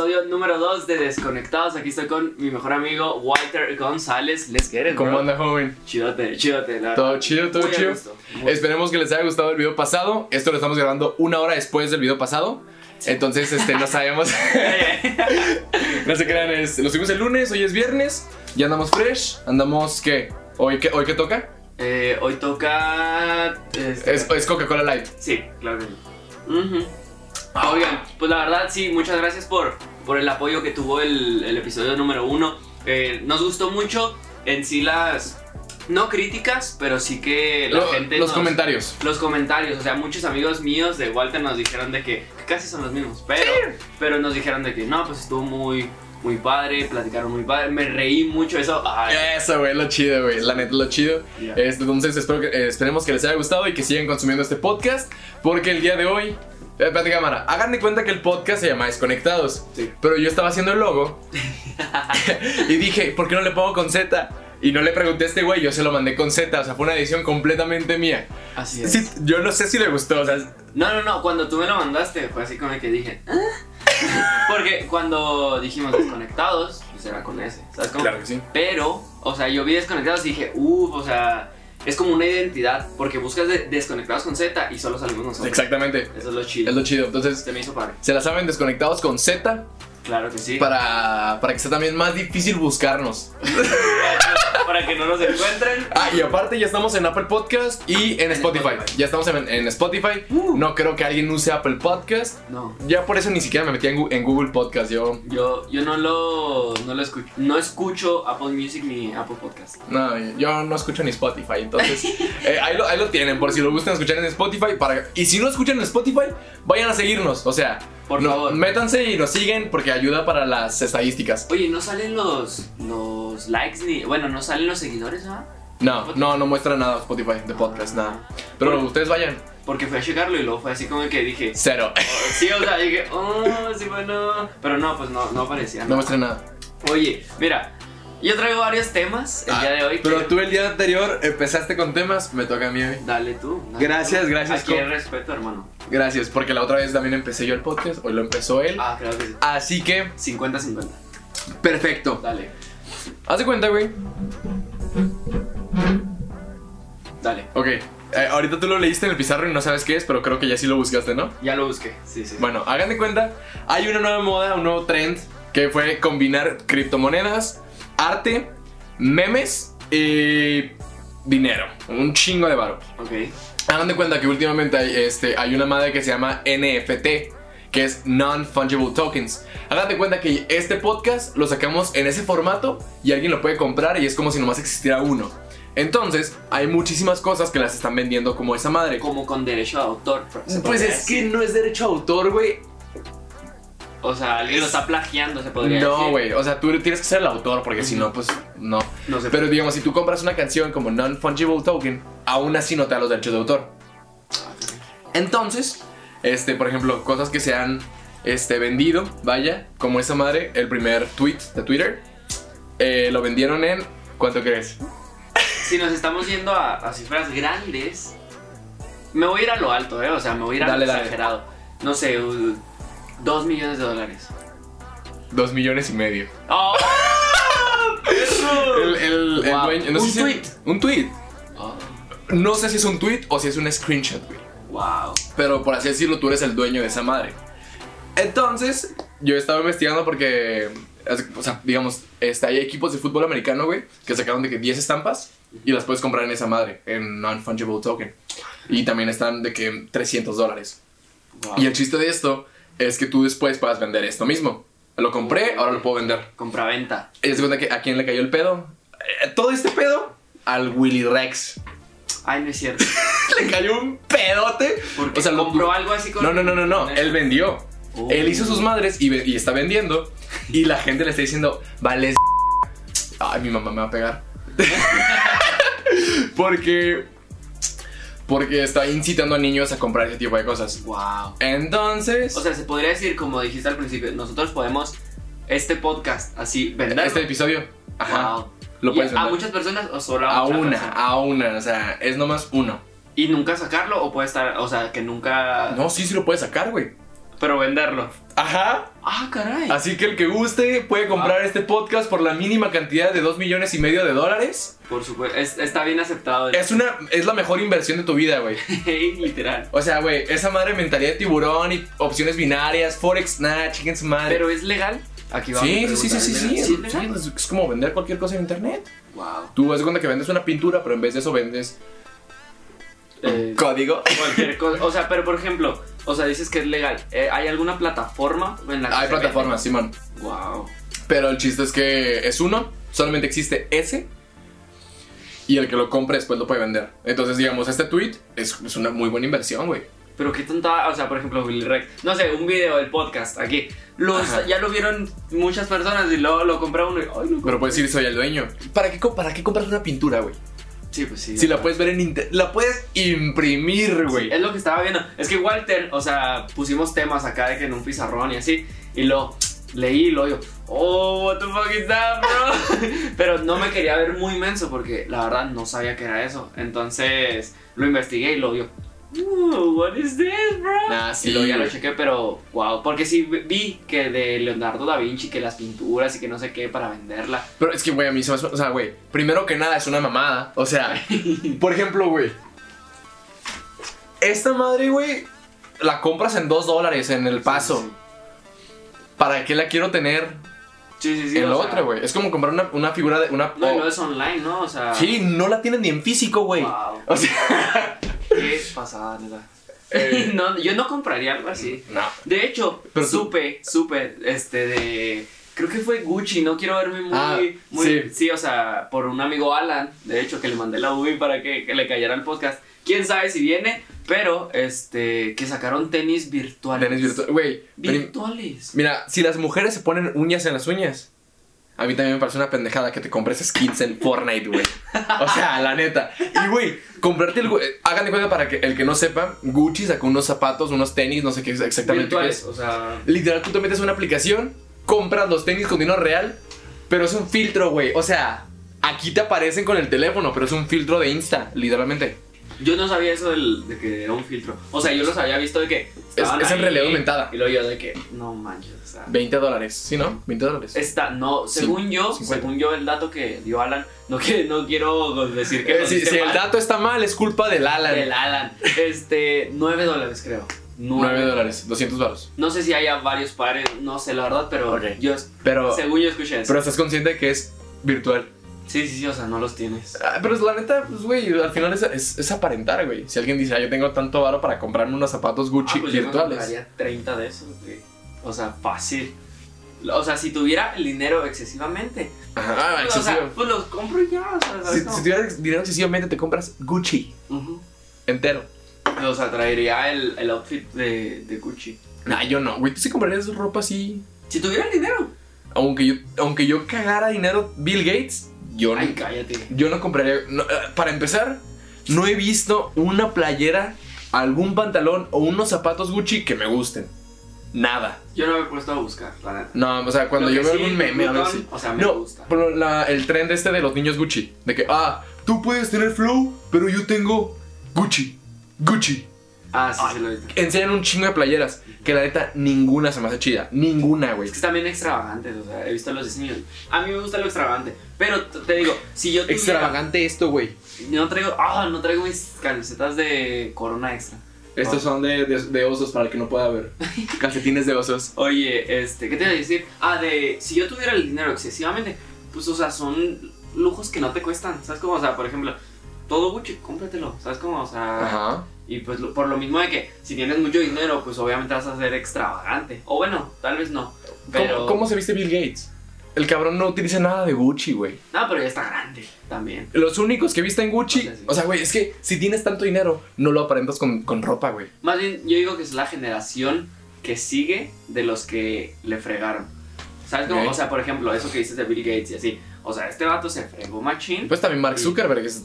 episodio número 2 de Desconectados. Aquí estoy con mi mejor amigo Walter González. Les quieres, ¿Cómo bro? anda, joven? Chidote, chidote. la Todo chido, todo Muy chido. Esperemos que les haya gustado el video pasado. Esto lo estamos grabando una hora después del video pasado. Entonces, este, no sabemos. no se crean, es, lo subimos el lunes, hoy es viernes. Ya andamos fresh. Andamos, ¿qué? ¿Hoy qué, hoy qué toca? Eh, hoy toca. este, Es, es Coca-Cola Light. Sí, claro que sí. Ujú. Oigan, pues la verdad, sí, muchas gracias por, por el apoyo que tuvo el, el episodio número uno. Eh, nos gustó mucho en sí las. No críticas, pero sí que la Lo- gente. los nos- comentarios. Los comentarios, o sea, muchos amigos míos de Walter nos dijeron de que, que casi son los mismos, pero, pero nos dijeron de que no, pues estuvo muy, muy padre, platicaron muy padre, me reí mucho, eso, ay, Eso, güey, lo chido, güey. La neta, lo chido. Ya. Este, entonces, espero que, eh, esperemos que les haya gustado y que sigan consumiendo este podcast. Porque el día de hoy. Eh, espérate, cámara. Hagan de cuenta que el podcast se llama Desconectados. Sí. Pero yo estaba haciendo el logo. y dije, ¿por qué no le pongo con Z? Y no le pregunté a este güey, yo se lo mandé con Z. O sea, fue una edición completamente mía. así es. Sí, yo no sé si le gustó. O sea, No, no, no, cuando tú me lo mandaste fue así como que dije, "Ah". porque cuando dijimos desconectados, pues era con ese, ¿sabes cómo? claro que sí. Pero, o sea, yo vi desconectados y dije, uff, o sea, es como una identidad, porque buscas de- desconectados con Z y solo salimos nosotros. Exactamente. Eso es lo chido. Es lo chido. Entonces, Se me hizo padre. se la saben desconectados con Z Claro que sí. para, para que sea también más difícil buscarnos. Para que no nos encuentren. Ah, y aparte ya estamos en Apple Podcast y en Spotify. Spotify. Ya estamos en, en Spotify. Uh. No creo que alguien use Apple Podcast. No. Ya por eso ni siquiera me metí en Google Podcast. Yo, Yo, yo no lo, no lo escucho. No escucho Apple Music ni Apple Podcast. no, yo no escucho ni Spotify. Entonces, eh, ahí, lo, ahí lo tienen. Por si lo gustan escuchar en Spotify. Para, y si no escuchan en Spotify, vayan a seguirnos. O sea, Por no- favor. métanse y nos siguen porque ayuda para las estadísticas. Oye, ¿no salen los, los likes ni. Bueno, no salen los seguidores, ¿ah? No, no, no muestra nada Spotify de podcast, nada. Pero Por- ustedes vayan. Porque fui a checarlo y luego fue así como que dije. Cero. oh, sí, o sea, dije, oh, sí, bueno. Pero no, pues no, no aparecía. No nada. muestra nada. Oye, mira, yo traigo varios temas el día de hoy. Ah, Pero tú el día anterior empezaste con temas, me toca a mí hoy. Dale tú. dale Gracias, tú. gracias, Aquí co- respeto, hermano. Gracias, porque la otra vez también empecé yo el podcast, hoy lo empezó él. Ah, creo que sí. Así que, 50-50. perfecto. Dale, Haz de cuenta, güey. dale. Ok, eh, ahorita tú lo leíste en el pizarro y no sabes qué es, pero creo que ya sí lo buscaste, ¿no? Ya lo busqué. Sí, sí. Bueno, hagan de cuenta, hay una nueva moda, un nuevo trend, que fue combinar criptomonedas, arte, memes y dinero. Un chingo de varo. Ok. Hagan de cuenta que últimamente hay, este, hay una madre que se llama NFT, que es Non-Fungible Tokens. Hagan de cuenta que este podcast lo sacamos en ese formato y alguien lo puede comprar y es como si nomás existiera uno. Entonces, hay muchísimas cosas que las están vendiendo como esa madre. Como con derecho de autor. Pues es que no es derecho a autor, güey. O sea, alguien lo está plagiando, se podría No, decir. güey. O sea, tú tienes que ser el autor porque si no, pues no. No sé. Pero digamos, si tú compras una canción como Non-Fungible Token, aún así no te da los derechos de autor. Entonces, este, por ejemplo, cosas que se han este, vendido, vaya, como esa madre, el primer tweet de Twitter, eh, lo vendieron en. ¿Cuánto crees? Si nos estamos yendo a, a cifras grandes, me voy a ir a lo alto, ¿eh? O sea, me voy a ir a lo dale. exagerado. No sé, dos millones de dólares. Dos millones y medio. ¡Oh! El, el- el Wow. dueño. no sé Un si- tweet. Un tweet. Oh, No sé si es un tweet o si es un screenshot, güey. wow. Pero por así decirlo, tú eres el dueño de esa madre. Entonces, yo estaba investigando porque, o sea, digamos, este, hay equipos de fútbol americano, güey, que sacaron de que 10 estampas y las puedes comprar en esa madre, en non-fungible token. Y también están de que 300 dólares. wow. Y el chiste de esto es que tú después puedas vender esto mismo. Lo compré, ahora lo puedo vender. Compraventa. Y se cuenta que a quién le cayó el pedo. Eh, Todo este pedo al Willy Rex. Ay, no es cierto. le cayó un pedote. Porque O sea, lo- compró algo así con. No, no, no, no, no. con Él vendió. Oh. Él hizo sus madres y, ve- y está vendiendo. Y la gente le está diciendo, vale. Ay, mi mamá me va a pegar. porque. Porque está incitando a niños a comprar ese tipo de cosas. Wow. Entonces. O sea, se podría decir, como dijiste al principio, nosotros podemos este podcast así vender. este episodio. Ajá. Wow. Lo ¿Y puedes a vender. muchas personas o solo a, A una, personas? a una. O sea, es nomás uno. Y nunca sacarlo o puede estar, o sea, que nunca. No, sí, sí lo puedes sacar, güey. Pero venderlo. Ajá. Ah, caray. Así que el que guste puede comprar este podcast por la mínima cantidad de 2 millones y medio de dólares. Por supuesto, es- está bien aceptado. Es una es la mejor inversión de tu vida, güey. Literal. O sea, güey, esa madre mentalidad de tiburón y opciones binarias, forex, nada, chicken madre. Pero es legal. Aquí va. sí, sí, sí, sí, sí, pregunta. sí, ¿Sí sí, es es, es como vender cualquier cosa en internet. Wow. Tú das cuenta que vendes una pintura, pero en vez de eso vendes Eh, código. cualquier cosa. O sea, pero por ejemplo, o sea, dices que es legal. Eh, ¿Hay alguna plataforma en la que Hay se plataformas, Simón. Wow. Pero el chiste es que es uno, solamente existe ese. Y el que lo compre después lo puede vender. Entonces, digamos, este tweet es, es una muy buena inversión, güey. Pero qué tonta, o sea, por ejemplo, Willy Rex. No sé, un video del podcast aquí. Los, Ajá. ya lo vieron muchas personas y luego lo compra uno y. Ay, lo Pero puedes decir, soy el dueño. ¿Para qué, para qué compras una pintura, güey? Sí, pues sí. Si la puedes ver en internet, la puedes imprimir, güey. Sí, es lo que estaba viendo. Es que Walter, o sea, pusimos temas acá de que en un pizarrón y así. Y lo leí y lo yo, oh, what the fuck is that, bro? Pero no me quería ver muy menso porque la verdad no sabía que era eso. Entonces lo investigué y lo vio. "Ooh, what is this, bro? Nah, sí, y luego ya lo chequé, pero wow, porque sí vi que de Leonardo da Vinci, que las pinturas y que no sé qué para venderla. Pero es que, güey, a mí se me hace- O sea, güey, primero que nada es una mamada. O sea, por ejemplo, güey. Esta madre, güey, la compras en dos dólares en el paso. Sí, sí, ¿Para qué la quiero tener Sí, sí, sí. en lo sea, otro, güey? Es como comprar una, una figura de una. No, oh, no es online, ¿no? O sea. Sí, no la tienen ni en físico, güey. Wow. O sea. Qué pasada, neta. eh, no, yo no compraría algo así. no. De hecho, Pero tú- supe, supe, este, de... Creo que fue Gucci, no quiero verme muy... Ah, muy sí. o sea, por un amigo Alan, de hecho, que le mandé la UBI para que, que le cayera el podcast. Quién sabe si viene, pero, este, que sacaron tenis virtuales. Tenis. Güey, prim- Virtuales. mira, si las mujeres se ponen uñas en las uñas. A mí también me parece una pendejada que te compres skins en Fortnite, güey. O sea, la neta. Y, güey, comprarte el... Hagan de cuenta para que el que no sepa, Gucci sacó unos zapatos, unos tenis, no sé qué exactamente qué es. o sea... Literal, tú te metes una aplicación, compras los tenis con dinero real, pero es un filtro, güey. O sea, aquí te aparecen con el teléfono, pero es un filtro de Insta, literalmente. Yo no sabía eso del, de que era un filtro. O sea, yo los había visto de que... estaban es en realidad aumentada. Y luego yo de que, no manches, o sea... 20 dólares, ¿sí, no? 20 dólares. Está, no, según yo, 50. según yo el dato que dio Alan, no, que, no quiero decir que Eh, si el dato está mal, es culpa del Alan. del Alan, este, 9 dólares creo. 9 dólares, 200 dólares. No sé si haya varios pares, no sé la verdad, pero yo, Pero, según yo escuché eso. pero estás consciente de que es virtual. Sí, sí, sí, o sea, no los tienes. Ah, pero la neta, pues, güey, al final es, es, es aparentar, güey. Si alguien dice, ah, yo tengo tanto varo para comprarme unos zapatos Gucci Ah, pues yo me virtuales. compraría 30 de esos, güey. O sea, fácil. O sea, si tuviera el dinero excesivamente, Ajá, pues, o sea, pues los compro y ya, o sea, ¿sabes Si, si tuvieras dinero excesivamente, te compras Gucci entero. O sea, traería el, el outfit de, de Gucci. Nah, yo no, güey. Tú sí comprarías ropa así. Si tuviera el dinero. Aunque yo, aunque yo cagara dinero Bill Gates, yo no, Ay, cállate. yo no compraría. no, eh, para empezar, no he visto una playera, algún pantalón o unos zapatos Gucci que me gusten. Nada. Yo no me he puesto a buscar, la neta. No, o sea, cuando yo veo sí, algún meme, Vuitton, así. O sea, me No, gusta. pero la- el trend este de los niños Gucci. De que, ah, tú puedes tener flow, pero yo tengo Gucci. Gucci. Ah, sí, sí lo he visto. Enseñan un chingo de playeras. Que la neta, ninguna se me hace chida. Ninguna, güey. Es que están bien extravagantes, o sea, he visto los diseños. A mí me gusta lo extravagante. Pero te digo, si yo tuviera. Extravagante esto, güey. No traigo. Ah, no traigo mis camisetas de Corona Extra. Estos son de, de- de osos para el que no pueda ver. Calcetines de osos. Oye, este, ¿qué te iba a decir? Ah, de. Si yo tuviera el dinero excesivamente, pues, o sea, son lujos que no te cuestan. ¿Sabes cómo? O sea, por ejemplo, todo Gucci, cómpratelo. ¿Sabes cómo? O sea. Ajá. Y pues lo- por lo mismo de que si tienes mucho dinero, pues obviamente vas a ser extravagante. O bueno, tal vez no. Pero. ¿Cómo, cómo se viste Bill Gates? El cabrón no utiliza nada de Gucci, güey. No, pero ya está grande también. Los únicos que visten Gucci. O sea, sí. O sea, güey, es que si tienes tanto dinero, no lo aparentas con, con ropa, güey. Más bien, yo digo que es la generación que sigue de los que le fregaron. ¿Sabes cómo? Ok. O sea, por ejemplo, eso que dices de Bill Gates y así. O sea, este vato se fregó machín. Pues también Mark. Zuckerberg es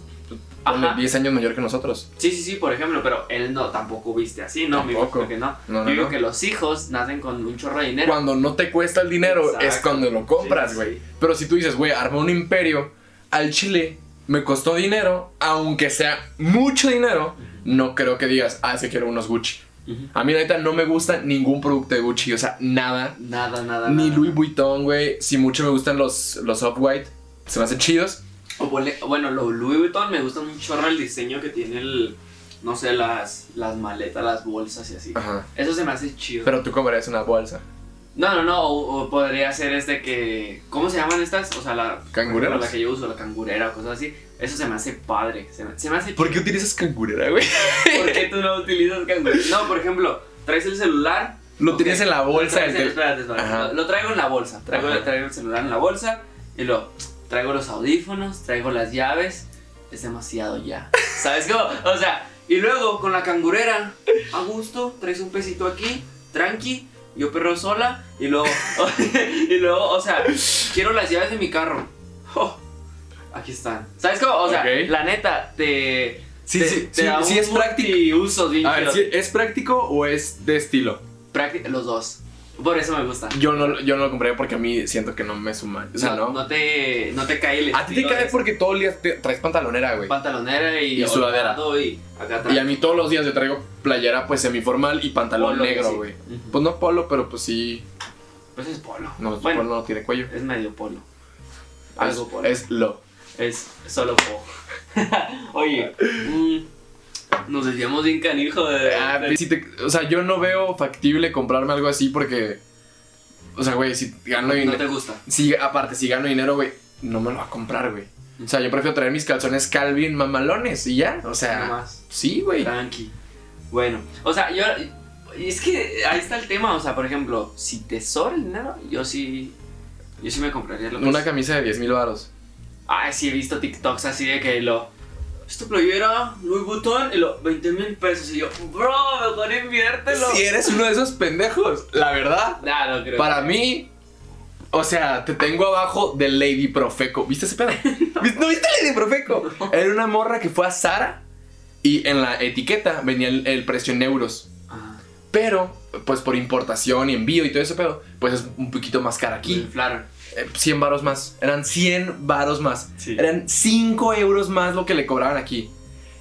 Ajá. 10 años mayor que nosotros. Sí, sí, sí, por ejemplo, pero él no tampoco viste así, ¿no? Tampoco. imagino que no. No, no, yo digo no. que los hijos nacen con un chorro de dinero. Cuando no te cuesta el dinero es Exacto. cuando lo compras, Sí, güey. sí. Pero si tú dices, güey, armé un imperio al Chile, me costó dinero, aunque sea mucho dinero, no creo que digas, ah, es que quiero unos Gucci. Ujú. A mí, la neta, no me gusta ningún producto de Gucci. O sea, nada. Nada, nada. Ni nada. Louis Vuitton, güey. Si mucho me gustan los, los Off-White. Se me hacen chidos. O ponle- bueno, lo Louis Vuitton me gusta un chorro el diseño que tiene el. No sé, las, las maletas, las bolsas y así. Ajá. Eso se me hace chido. Pero tú comprarías una bolsa. No, no, no. O, o podría ser este que. ¿Cómo se llaman estas? O sea, la. Ejemplo, La que yo uso, la cangurera o cosas así. Eso se me hace padre. Se me, se me hace ¿Por qué utilizas cangurera, güey? ¿Por qué tú no utilizas cangurera? No, por ejemplo, traes el celular. Lo ok, tienes en la bolsa. Traes el el- tel- espérate, espérate. Lo, lo traigo en la bolsa. Traigo, traigo el celular en la bolsa. Y lo traigo los audífonos, traigo las llaves. Es demasiado ya. ¿Sabes cómo? O sea, y luego con la cangurera, a gusto, traes un pesito aquí, tranqui. Yo perro sola. Y luego, y luego, o sea, quiero las llaves de mi carro. Oh, aquí están. ¿Sabes cómo? O sea, la neta, te. Sí, te- sí, te sí, da sí un es práctico. multiusos bien A ver, chido. ¿sí ¿es práctico o es de estilo? Prácti- los dos. Por eso me gusta. Yo no, yo no lo compré porque a mí siento que no me suma. O sea, no. no te, no te cae el a ti te cae porque todo el día te traes pantalonera, güey. pantalonera y, Y sudadera. Y acá atrás. Y a mí todos los días yo traigo playera pues semiformal y pantalón Polo, negro, sí. güey. Pues no polo, pero pues sí. Pues es polo. No, bueno, polo no tiene cuello. es medio polo. Es, Algo polo. es lo. Es solo po. Oye, mm, nos desviamos bien canijo de. Ah, de- si te- o sea, yo no veo factible comprarme algo así porque. O sea, güey, si gano no dinero. te gusta. Si, aparte, si gano dinero, güey, no me lo va a comprar, güey. O sea, yo prefiero traer mis calzones Calvin mamalones y ya. O sea, Nomás. sí, güey. Tranqui. Bueno, o sea, yo. Es que ahí está el tema. O sea, por ejemplo, si te sobra el dinero, yo sí. Yo sí me compraría lo que Una es- camisa de 10 mil baros. Ay, sí, he visto TikToks así de que lo. Esta playera, Louis Vuitton, y lo 20 mil pesos. Y yo, bro, mejor inviértelo. Si eres uno de esos pendejos, la verdad, Nah, no creo. para mí, o sea, te tengo abajo de Lady Profeco. ¿Viste ese pedo? ¿Viste- ¿No viste Lady Profeco? Era una morra que fue a Sara y en la etiqueta venía el, el precio en euros. Ah, Pero, pues por importación y envío y todo ese pedo, pues es un poquito más cara aquí. inflaron. Eh, 100 varos más. Eran 100 varos más. Sí. Eran 5 euros más lo que le cobraban aquí.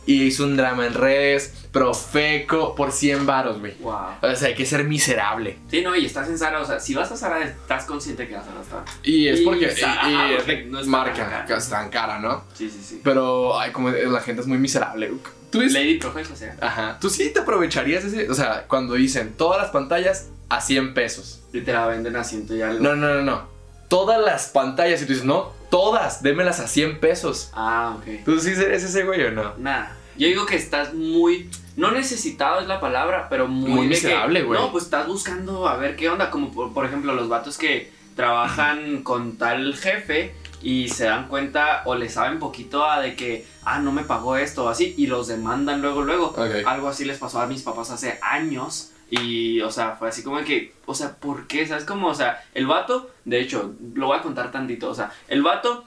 Y hizo un drama en redes, Profeco, por 100 varos, güey. Wow. O sea, hay que ser miserable. Sí, no, y estás en Sara. O sea, si vas a Sara, estás consciente que vas a gastar. Y es Y porque, Zara, y- y ajá, es porque no está tan marca, cara. tan cara, ¿no? Sí, sí, sí. Pero, ay, como la gente es muy miserable. ¿Tú ves? Lady Profeco, o sea. Ajá. ¿Tú sí te aprovecharías ese? O sea, cuando dicen todas las pantallas a 100 pesos. Y te la venden a ciento y algo. No, no, no, no. Todas las pantallas. Y tú dices, no, todas, démelas a 100 pesos. Ah, ok. ¿Tú sí eres ese güey o no? Nada. Yo digo que estás muy. No necesitado es la palabra, pero muy. Muy miserable, güey. No, pues estás buscando a ver qué onda. Como por, por ejemplo, los vatos que trabajan con tal jefe y se dan cuenta o le saben poquito a de que, ah, no me pagó esto o así, y los demandan luego, luego. Algo así les pasó a mis papás hace años. Y, o sea, fue así como que, o sea, ¿por qué? ¿Sabes cómo? O sea, el vato, de hecho, lo voy a contar tantito. O sea, el vato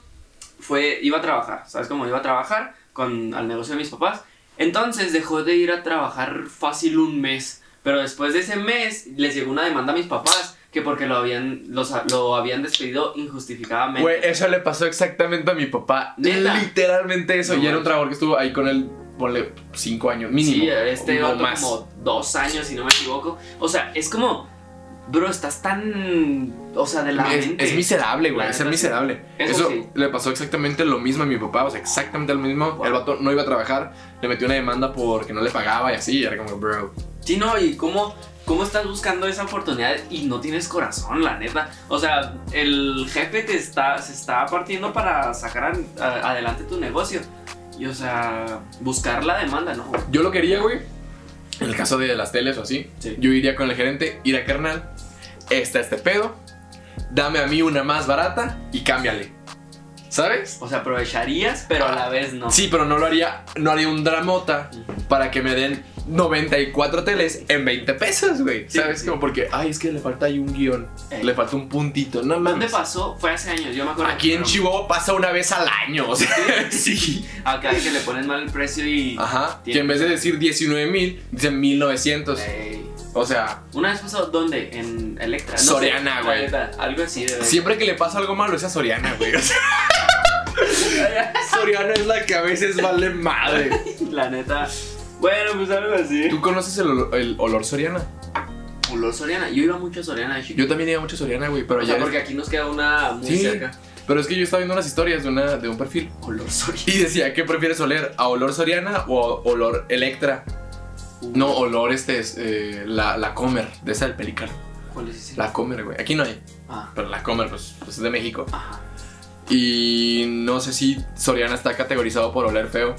fue, iba a trabajar, ¿sabes cómo? Iba a trabajar con, al negocio de mis papás. Entonces dejó de ir a trabajar fácil un mes. Pero después de ese mes les llegó una demanda a mis papás que porque lo habían, los, lo habían despedido injustificadamente. Güey, eso le pasó exactamente a mi papá. ¿Neta? Literalmente eso. No y era un trabajador que estuvo ahí con él, ponle 5 años mínimo. Sí, este o vato más. como dos años, si no me equivoco. O sea, es como, bro, estás tan, o sea, de la Es, mente. es miserable, güey. Es miserable. Eso Eso, sí. le pasó exactamente lo mismo a mi papá. O sea, exactamente lo mismo. Wow. El vato no iba a trabajar. Le metió una demanda porque no le pagaba y así. y Era como, bro. Sí, no, y cómo, cómo estás buscando esa oportunidad y no tienes corazón, la neta. O sea, el jefe te está, se está partiendo para sacar a- a- adelante tu negocio. Y, o sea, buscar la demanda, ¿no? Yo lo quería, güey. En el caso de las teles o así. Sí. Yo iría con el gerente, ir a carnal. Está este pedo. Dame a mí una más barata y cámbiale. ¿Sabes? O sea, aprovecharías, pero a la vez no. Sí, pero no lo haría, no haría un dramota para que me den 94 teles en 20 pesos, güey. Sí, ¿Sabes? sí. Como porque, ay, es que le falta ahí un guion, Eh. le falta un puntito. No ¿Dónde pasó? Fue hace años, yo me acuerdo. Aquí en Chihuahua pasa una vez al año, o sea, sí. Acá que le ponen mal el precio y. Ajá. Que en vez de decir 19 mil, dicen 1900. Ey. O sea, Una vez pasó, ¿dónde? En Electra. No Soriana, güey. Algo así de. siempre que le pasa algo malo es a Soriana, güey. O sea, Soriana es la que a veces vale madre. La neta. Bueno, pues algo así. ¿Tú conoces el, olo- el olor Soriana? Olor Soriana. Yo iba mucho a Soriana de chico. Yo también iba mucho a Soriana, güey, pero O sea, ya... porque aquí nos queda una muy Sí. cerca. Pero es que yo estaba viendo unas historias de, una, de un perfil Olor Soriana. y decía, ¿qué prefieres oler? ¿A olor Soriana o a olor Electra? No, olor este es eh, la, la Comer, de esa del Pelican. ¿Cuál es ese? La Comer, güey. Aquí no hay, Ah, pero la Comer, pues, pues es de México. ajá. Y no sé si Soriana está categorizado por oler feo.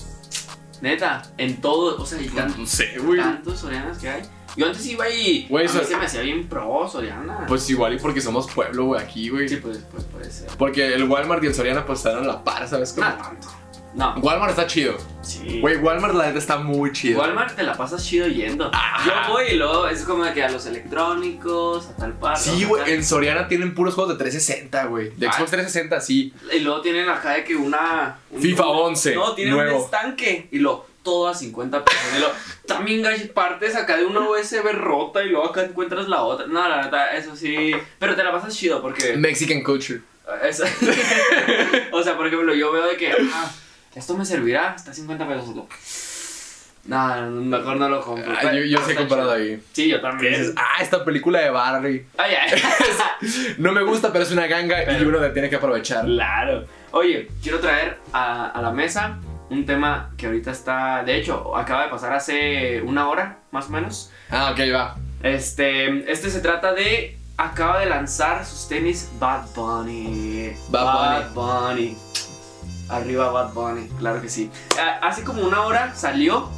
Neta, en todo, o sea, hay tan- No sé, güey. tantos Sorianas que hay. Yo antes iba y Güey, a mí se me hacía bien pro Soriana. Pues igual y porque somos pueblo, güey, aquí, güey. sí, pues, pues puede ser. Porque el Walmart y el Soriana pues están a la par, ¿sabes? cómo? No tanto. No, Walmart está chido. sí. Güey, Walmart la neta está muy chido. Walmart te la pasas chido yendo. Ajá. Yo voy y luego es como de que a los electrónicos, a tal par. Sí, güey, en Soriana tienen puros juegos de 360, güey. De Ah. Xbox 360, sí. Y luego tienen acá de que una. un- FIFA 11, No, tienen nuevo. un estanque. Y lo todo a 50 pesos. Y lo también partes acá de una USB rota y luego acá encuentras la otra. No, la verdad, eso sí. Pero te la pasas chido porque. Mexican culture. Eso- o sea, por ejemplo, yo veo de que. Ah, esto me servirá. Está a 50 pesos. Lo- No, mejor no lo compro. Ah, yo yo sí he comprado ahí. Sí, yo también. dices, ah, esta película de. Ay, ay. No me gusta, pero es una ganga y uno le tiene que aprovechar. Claro. Oye, quiero traer a, a la mesa un tema que ahorita está, de hecho, acaba de pasar hace una hora, más o menos. Ah, ok, va. Este, este se trata de, acaba de lanzar sus tenis Bad Bunny. Bad Bunny. Arriba Bad Bunny, claro que sí. Ah, Hace como una hora salió.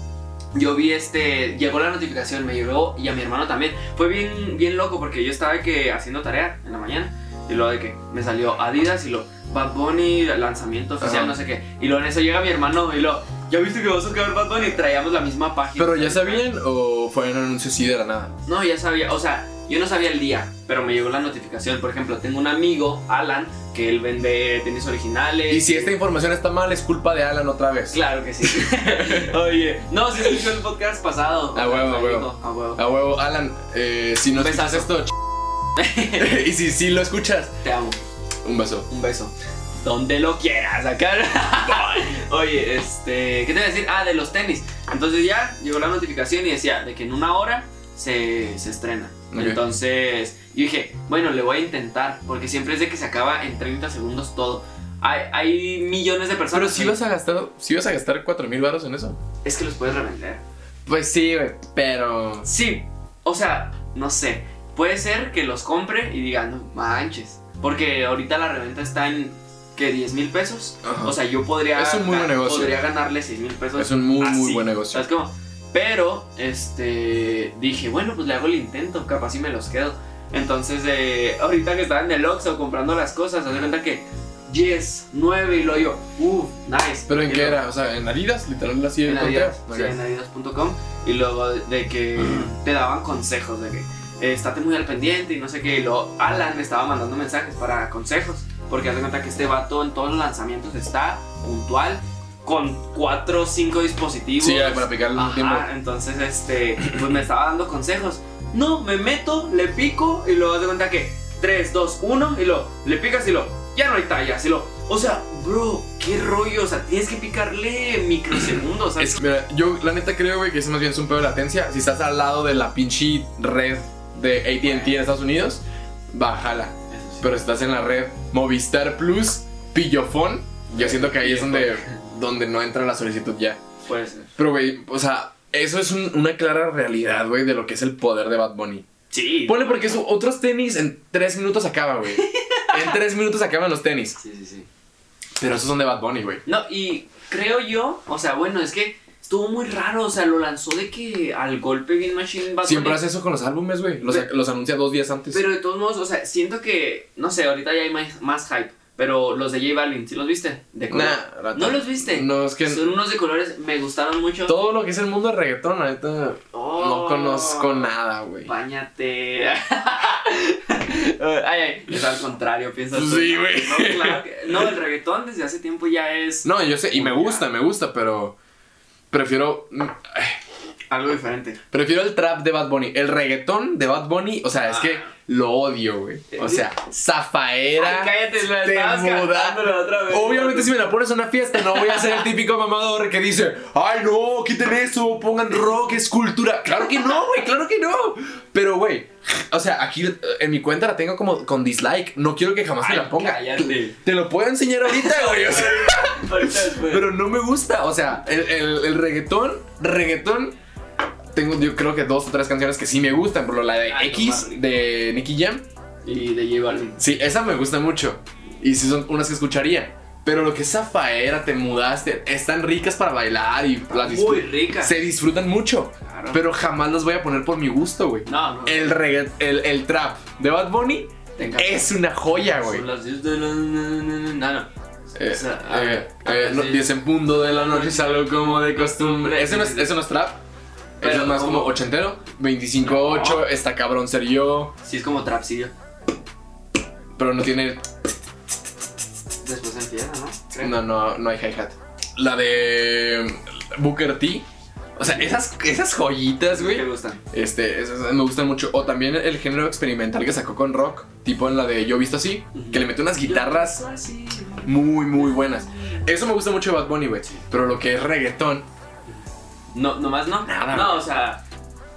Yo vi este, llegó la notificación, me llegó y a mi hermano también. Fue bien, bien loco porque yo estaba que haciendo tarea en la mañana y luego de que me salió Adidas y lo Bad Bunny, lanzamiento oficial, Ajá. no sé qué. Y luego en eso llega mi hermano y lo, ¿ya viste que vas a sacar Bad Bunny? Y traíamos la misma página. ¿Pero ya sabían o fue un anuncio así de la nada? No, ya sabía, o sea, yo no sabía el día, pero me llegó la notificación. Por ejemplo, tengo un amigo, Alan, que él vende tenis originales. Y si esta información está mal, es culpa de Alan otra vez. Claro que sí. Oye, no, si escuchó el podcast pasado. A huevo, a huevo. A huevo. A huevo, Alan, eh, si no escuchas esto, y si sí lo escuchas, Te amo. un beso. Un beso. Donde lo quieras sacar. Oye, este. ¿Qué te iba a decir? Ah, de los tenis. Entonces ya llegó la notificación y decía de que en una hora se, se estrena. Ok. Entonces yo dije, bueno, le voy a intentar. Porque siempre es de que se acaba en 30 segundos todo. Hay, hay millones de personas. Pero si vas a gastar, si vas a gastar 4 mil baros en eso. Es que los puedes revender. Pues sí, güey, pero. Sí, o sea, no sé. Puede ser que los compre y diga, no manches. Porque ahorita la reventa está en, ¿qué? 10 mil pesos. Ajá. O sea, yo podría, Es un muy buen negocio. podría ganarle 6 mil pesos. Es un muy, muy así. buen negocio. ¿Sabes cómo? Pero, este, dije, bueno, pues le hago el intento, capaz si me los quedo. Entonces, eh, ahorita que estaba en el Oxxo comprando las cosas, se cuenta que 10, 9 y lo yo, uff, nice. ¿Pero en qué era? O sea, en Adidas, literal, así en. Adidas, sí, en adidas.com y luego de, que te daban consejos de que eh, estate muy al pendiente y no sé qué y luego Alan me estaba mandando mensajes para consejos porque haz de cuenta que este vato en todos los lanzamientos está puntual con cuatro o cinco dispositivos Sí, para picar Ajá, tiempo. entonces este pues me estaba dando consejos no me meto le pico y luego haz de cuenta que 3, 2, 1 y lo le picas y lo ya no hay tallas y lo o sea bro qué rollo o sea tienes que picarle microsegundos ¿sabes? Es que, mira, yo la neta creo, güey, que ese más bien es un pedo de latencia. Si estás al lado de la pinche red de ATT en Estados Unidos, bájala. Eso sí. Pero si estás en la red Movistar Plus, Pillofón, yo siento que ahí es donde, donde no entra la solicitud ya. Puede ser. Pero, güey, o sea, eso es un- una clara realidad, güey, de lo que es el poder de Bad Bunny. Sí. Ponle porque eso, otros tenis en tres minutos acaba, güey. En tres minutos acaban los tenis. Sí, sí, sí. Pero esos son de Bad Bunny, güey. No, y creo yo, o sea, bueno, es que estuvo muy raro, o sea, lo lanzó de que al golpe bien Machine Bad Siempre Bunny. hace eso con los álbumes, güey. Los, los anuncia dos días antes. Pero de todos modos, o sea, siento que, no sé, ahorita ya hay más, más hype, pero los de J Balvin, ¿sí los viste? De color. Nah, ¿No los viste? No, es que Son unos de colores, me gustaron mucho. todo lo que es el mundo de reggaetón, la neta, Oh, no conozco nada, güey. Báñate. ay, ay, es al contrario, piensas tú. Sí, güey. No, claro que- no, el reggaetón desde hace tiempo ya es. No, yo sé, y me gusta, me gusta, pero prefiero. mm, ay, Algo diferente. Prefiero el trap de Bad Bunny. El reggaetón de Bad Bunny, o sea, es Ah. que lo odio, güey. O sea, zafaera. Ay, cállate, la te otra vez. Obviamente, si me la pones en una fiesta, no voy a ser el típico mamador que dice, ay, no, quiten eso, pongan rock, es cultura. Claro que no, güey, claro que no. Pero, güey, o sea, aquí eh, en mi cuenta la tengo como con dislike. No quiero que jamás me Ay, la ponga. cállate. Te lo puedo enseñar ahorita, güey. O sea, pero no me gusta. O sea, el, el- el reggaetón, reggaetón. Tengo yo creo que dos o tres canciones que sí me gustan. Por ejemplo, la de Ay, X de Nicky Jam. Y de J Balvin. Sí, esa me gusta mucho. Y sí son unas que escucharía. Pero lo que es Zafaera, te mudaste, están ricas para bailar y las Muy rica. Se disfrutan mucho. Claro. Pero jamás las voy a poner por mi gusto, güey. No, no. El, regga- el, el trap de Bad Bunny es una joya, güey. Las 10 de la... No, no. Eh, O sea, eh, eh, ah, no, sí. 10 en punto de la noche es algo como de costumbre. Ese no es, ese no es trap. Pero Ese es más como como- ochentero. 25-8, está cabrón ser yo. Sí, es como trapsillo. Pero no tiene. Después empieza, ¿no? Creo. No, no, no hay hi-hat. La de Booker T. O sea, esas, esas joyitas, ¿Qué güey. gustan? Este, esas me gustan mucho. O también el género experimental que sacó con rock. Tipo en la de Yo Visto Así. Que le metió unas guitarras muy, muy buenas. Eso me gusta mucho de Bad Bunny, güey. Pero lo que es reggaetón. No, nomás no. Nada. No, o sea,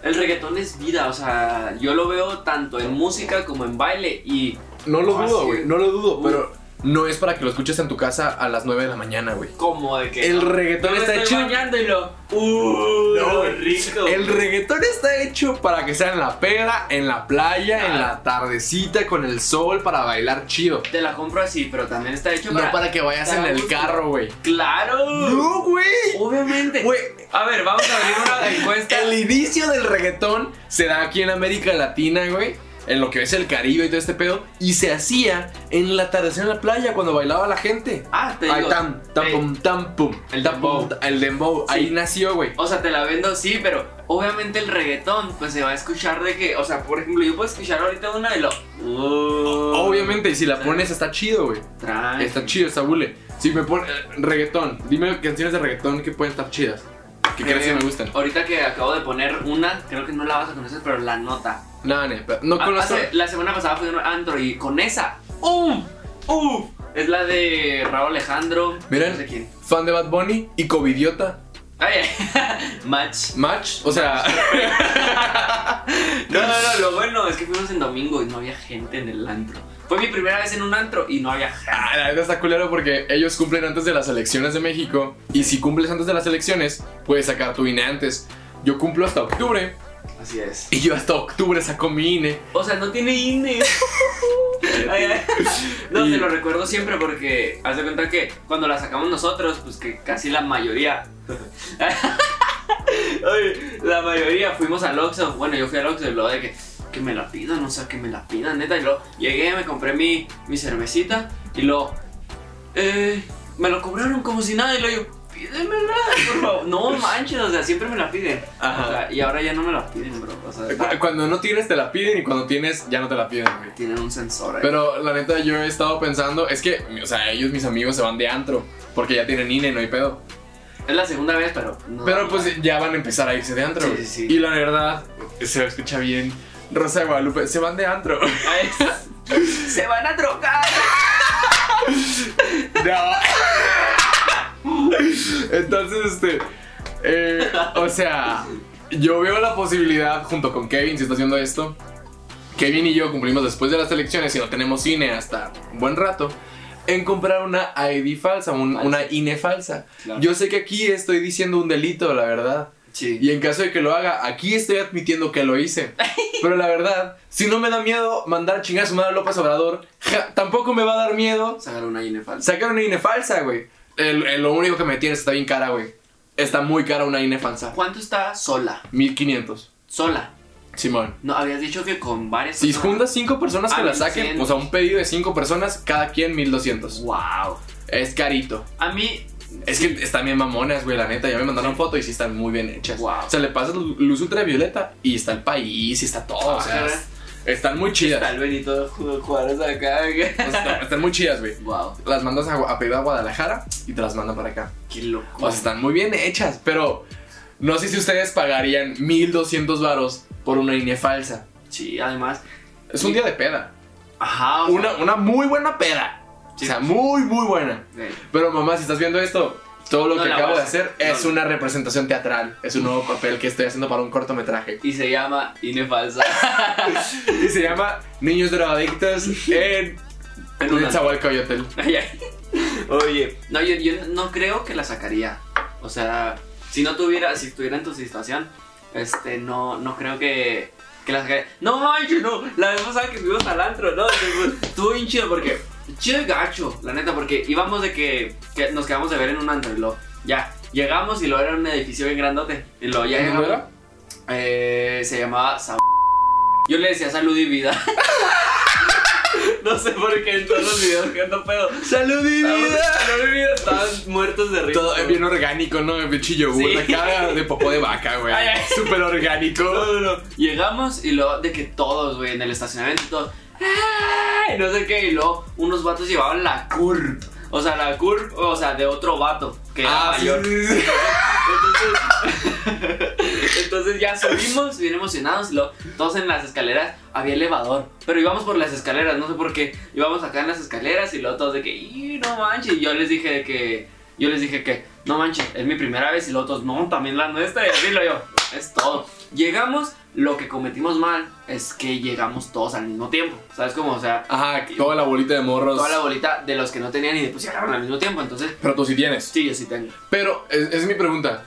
el reggaetón es vida, o sea, yo lo veo tanto en música como en baile y No lo dudo, güey. No lo dudo. Uh. Pero no es para que lo escuches en tu casa a las 9 de la mañana, güey. como de que El reggaetón yo está estoy hecho- bañando y lo uh, No, rico. El reggaetón está hecho para que sea en la pera, en la playa, en Ah. la tardecita, con el sol, para bailar chido. Te la compro así, pero también está hecho No para para que vayas para en el carro, güey. Claro. No, güey. Obviamente. Güey, A ver, vamos a abrir una encuesta. el inicio del reggaetón se da aquí en América Latina, güey. En lo que es el Caribe y todo este pedo. Y se hacía en la atardecer en la playa cuando bailaba la gente. Ah, te Ay, digo. tam, tam, Ey, pum, tam, pum. El tam, dembow. pum, El dembow. Ahí nació, güey. O sea, te la vendo, sí, pero obviamente el reggaetón, pues se va a escuchar de que, o sea, por ejemplo, yo puedo escuchar ahorita una de lo. Uh, Obviamente, y si la pones está chido, güey. Está chido, está bule. Si me pones reggaetón, dime canciones de reggaetón que pueden estar chidas. Que crees que Eh, me gustan. Ahorita que acabo de poner una, creo que no la vas a conocer, pero la nota. No, no, pero no Ah, conozco. hace- la semana pasada fui a un antro y con esa, ¡Uf! ¡Uf! Es la de Raúl Alejandro. Miren. No sé quién. Fan de Bad Bunny y Covidiota. Ay, match. Match, o sea, No, no, no, lo bueno es que fuimos en domingo y no había gente en el antro. Fue mi primera vez en un antro y no había gente. ah, la neta está culero porque ellos cumplen antes de las elecciones de México. Y si cumples antes de las elecciones, puedes sacar tu INE antes. Yo cumplo hasta octubre Así es. y yo hasta octubre saco mi INE. O sea, no tiene INE. Ay, ay. No, Y- te lo recuerdo siempre porque haz de cuenta que cuando la sacamos nosotros, pues que casi la mayoría. Ay, la mayoría fuimos al Oxxo. Bueno, yo fui al Oxxo y luego de que, que me la pidan, o sea, que me la pidan, neta. Y luego llegué, me compré mi, mi cervecita y luego. Eh, me lo cobraron como si nada y luego yo. Pídemela, por favor. No manches, o sea, siempre me la piden. Ajá. O sea, y ahora ya no me la piden, bro. O sea, Cu- Cuando no tienes te la piden y cuando tienes ya no te la piden, güey. tienen un sensor ahí. Pero la neta yo he estado pensando, es que, o sea, ellos mis amigos se van de antro porque ya tienen INE, no hay pedo. Es la segunda vez, pero no. Pero pues ya van a empezar a irse de antro. Sí, sí, sí. Y la verdad, se escucha bien. Rosa de Guadalupe, se van de antro. Se van a drogar. No. Entonces, este. eh, o sea, yo veo la posibilidad, junto con Kevin, si está haciendo esto. Kevin y yo cumplimos después de las elecciones y no tenemos cine hasta un buen rato. En comprar una ID falsa, un- Falsa. una INE falsa. Claro. Yo sé que aquí estoy diciendo un delito, la verdad. Sí. Y en caso de que lo haga, aquí estoy admitiendo que lo hice. Pero la verdad, si no me da miedo mandar chingar a su madre López Obrador, ja, tampoco me va a dar miedo Sacar una INE falsa. sacar una INE falsa, güey. El- el- lo único que me tienes está bien cara, güey. Está muy cara una INE falsa. ¿Cuánto está sola? 1500. Sola. Simón. No, habías dicho que con varias. Si personas. juntas 5 personas que Ah, la saquen, 1100. o sea, un pedido de 5 personas, cada quien 1200. Wow. Es carito. A mí. Es que están bien mamonas, güey, la neta. Ya me mandaron foto y sí están muy bien hechas. Wow. O sea, le pasas lu- luz ultravioleta y está el país y está todo. o sea, es- están muy chidas. Está el Benito Ju- Juárez acá. O sea, están, muy chidas, güey. wow. Las mandas a, a pedir a Guadalajara y te las mandan para acá. Qué loco. O sea, están muy bien hechas, pero No sé si ustedes pagarían 1200 varos por una INE falsa. Sí, además. Es un día de peda. Ajá. o sea, Una, una muy buena peda. Sí. O sea, muy, muy buena. Pero mamá, si estás viendo esto, todo lo No que acabo de hacer no, es una representación teatral. Es un nuevo papel que estoy haciendo para un cortometraje. Y se llama Ine Falsa. Y se llama Niños Drogadictos en, En. Ay, ay. Oye, no, yo, yo no creo que la sacaría. O sea, si no tuviera, si estuviera en tu situación, este, no, no creo que, que la sacaría. No manches, no. La vez pasada que fuimos al antro, no. Estuvo bien chido porque, chido y gacho, la neta, porque íbamos de que, que nos quedamos de ver en un antro y luego, ya, llegamos y luego era un edificio bien grandote. Y luego ya ¿Dónde llegamos. era? Eh, se llamaba Sab- Yo le decía salud y vida. no sé por qué en todos los videos que ando pedo. ¡Salud y Salud y vida. Estaban muertos de risa. Todo es bien orgánico, ¿no? El pinche yogur, Sí. cara de popó de vaca, güey. Súper orgánico. No, no, no. Llegamos y luego de que todos, güey, en el estacionamiento, todos. ¡Ay! No sé qué. Y luego unos vatos llevaban la curve. O sea, la curve, o sea, de otro vato que era Ah, mayor. sí, sí. Entonces, entonces ya subimos, bien emocionados, y luego todos en las escaleras había elevador, pero íbamos por las escaleras, no sé por qué, íbamos acá en las escaleras y luego todos de que, "Y, no manches, y yo les dije que, yo les dije que, no manches, es mi primera vez, y luego todos, no, también la nuestra, y así lo yo, es todo. Llegamos, lo que cometimos mal es que llegamos todos al mismo tiempo, ¿sabes cómo? O sea, Ajá, toda la bolita de morros. toda la bolita de los que no tenían y después llegaron al mismo tiempo, entonces, Pero tú sí tienes. sí, yo sí tengo. Pero, es, es mi pregunta.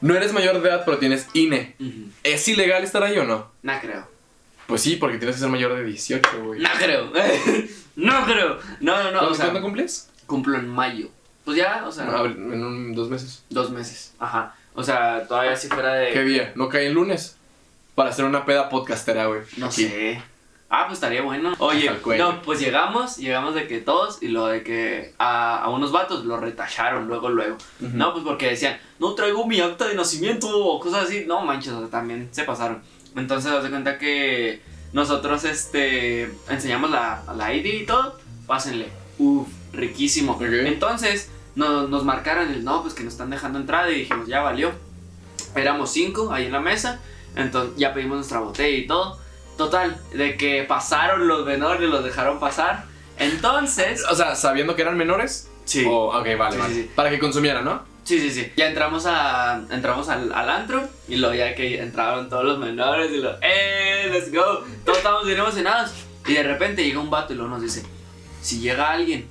No eres mayor de edad, pero tienes INE. Ujú. ¿Es ilegal estar ahí o no? No creo. Pues sí, porque tienes que ser mayor de 18, güey. No creo. no creo. No, no, no. O ¿Cuándo, sea, cuándo cumples? cumplo en mayo. Pues ya, o sea, A ver, en un- dos meses. dos meses. Ajá. O sea, todavía si fuera de. ¿Qué día? ¿No cae en lunes? Para hacer una peda podcastera, güey. No Aquí. sé. Ah, pues estaría bueno. Oye, no, pues llegamos, llegamos de que todos y lo de que a, a unos vatos lo retacharon luego, luego. No, pues porque decían, no traigo mi acta de nacimiento o cosas así. No manches, o sea, también se pasaron. Entonces, haz de cuenta que nosotros, este, enseñamos la, la ID y todo. Pásenle. Uf, riquísimo. Entonces, no- nos marcaron el no, pues que nos están dejando entrar y dijimos, ya valió. Éramos cinco ahí en la mesa. Entonces, ya pedimos nuestra botella y todo. Total, de que pasaron los menores, los dejaron pasar. Entonces, O sea, sabiendo que eran menores. sí. O- ok, vale, Sí, vale. sí, sí. Para que consumieran, ¿no? Sí, sí, sí. Ya entramos a entramos al, al antro y luego ya que entraron todos los menores y lo, ¡eh, let's go! Todos estábamos bien emocionados y de repente llega un vato y luego nos dice, si llega alguien,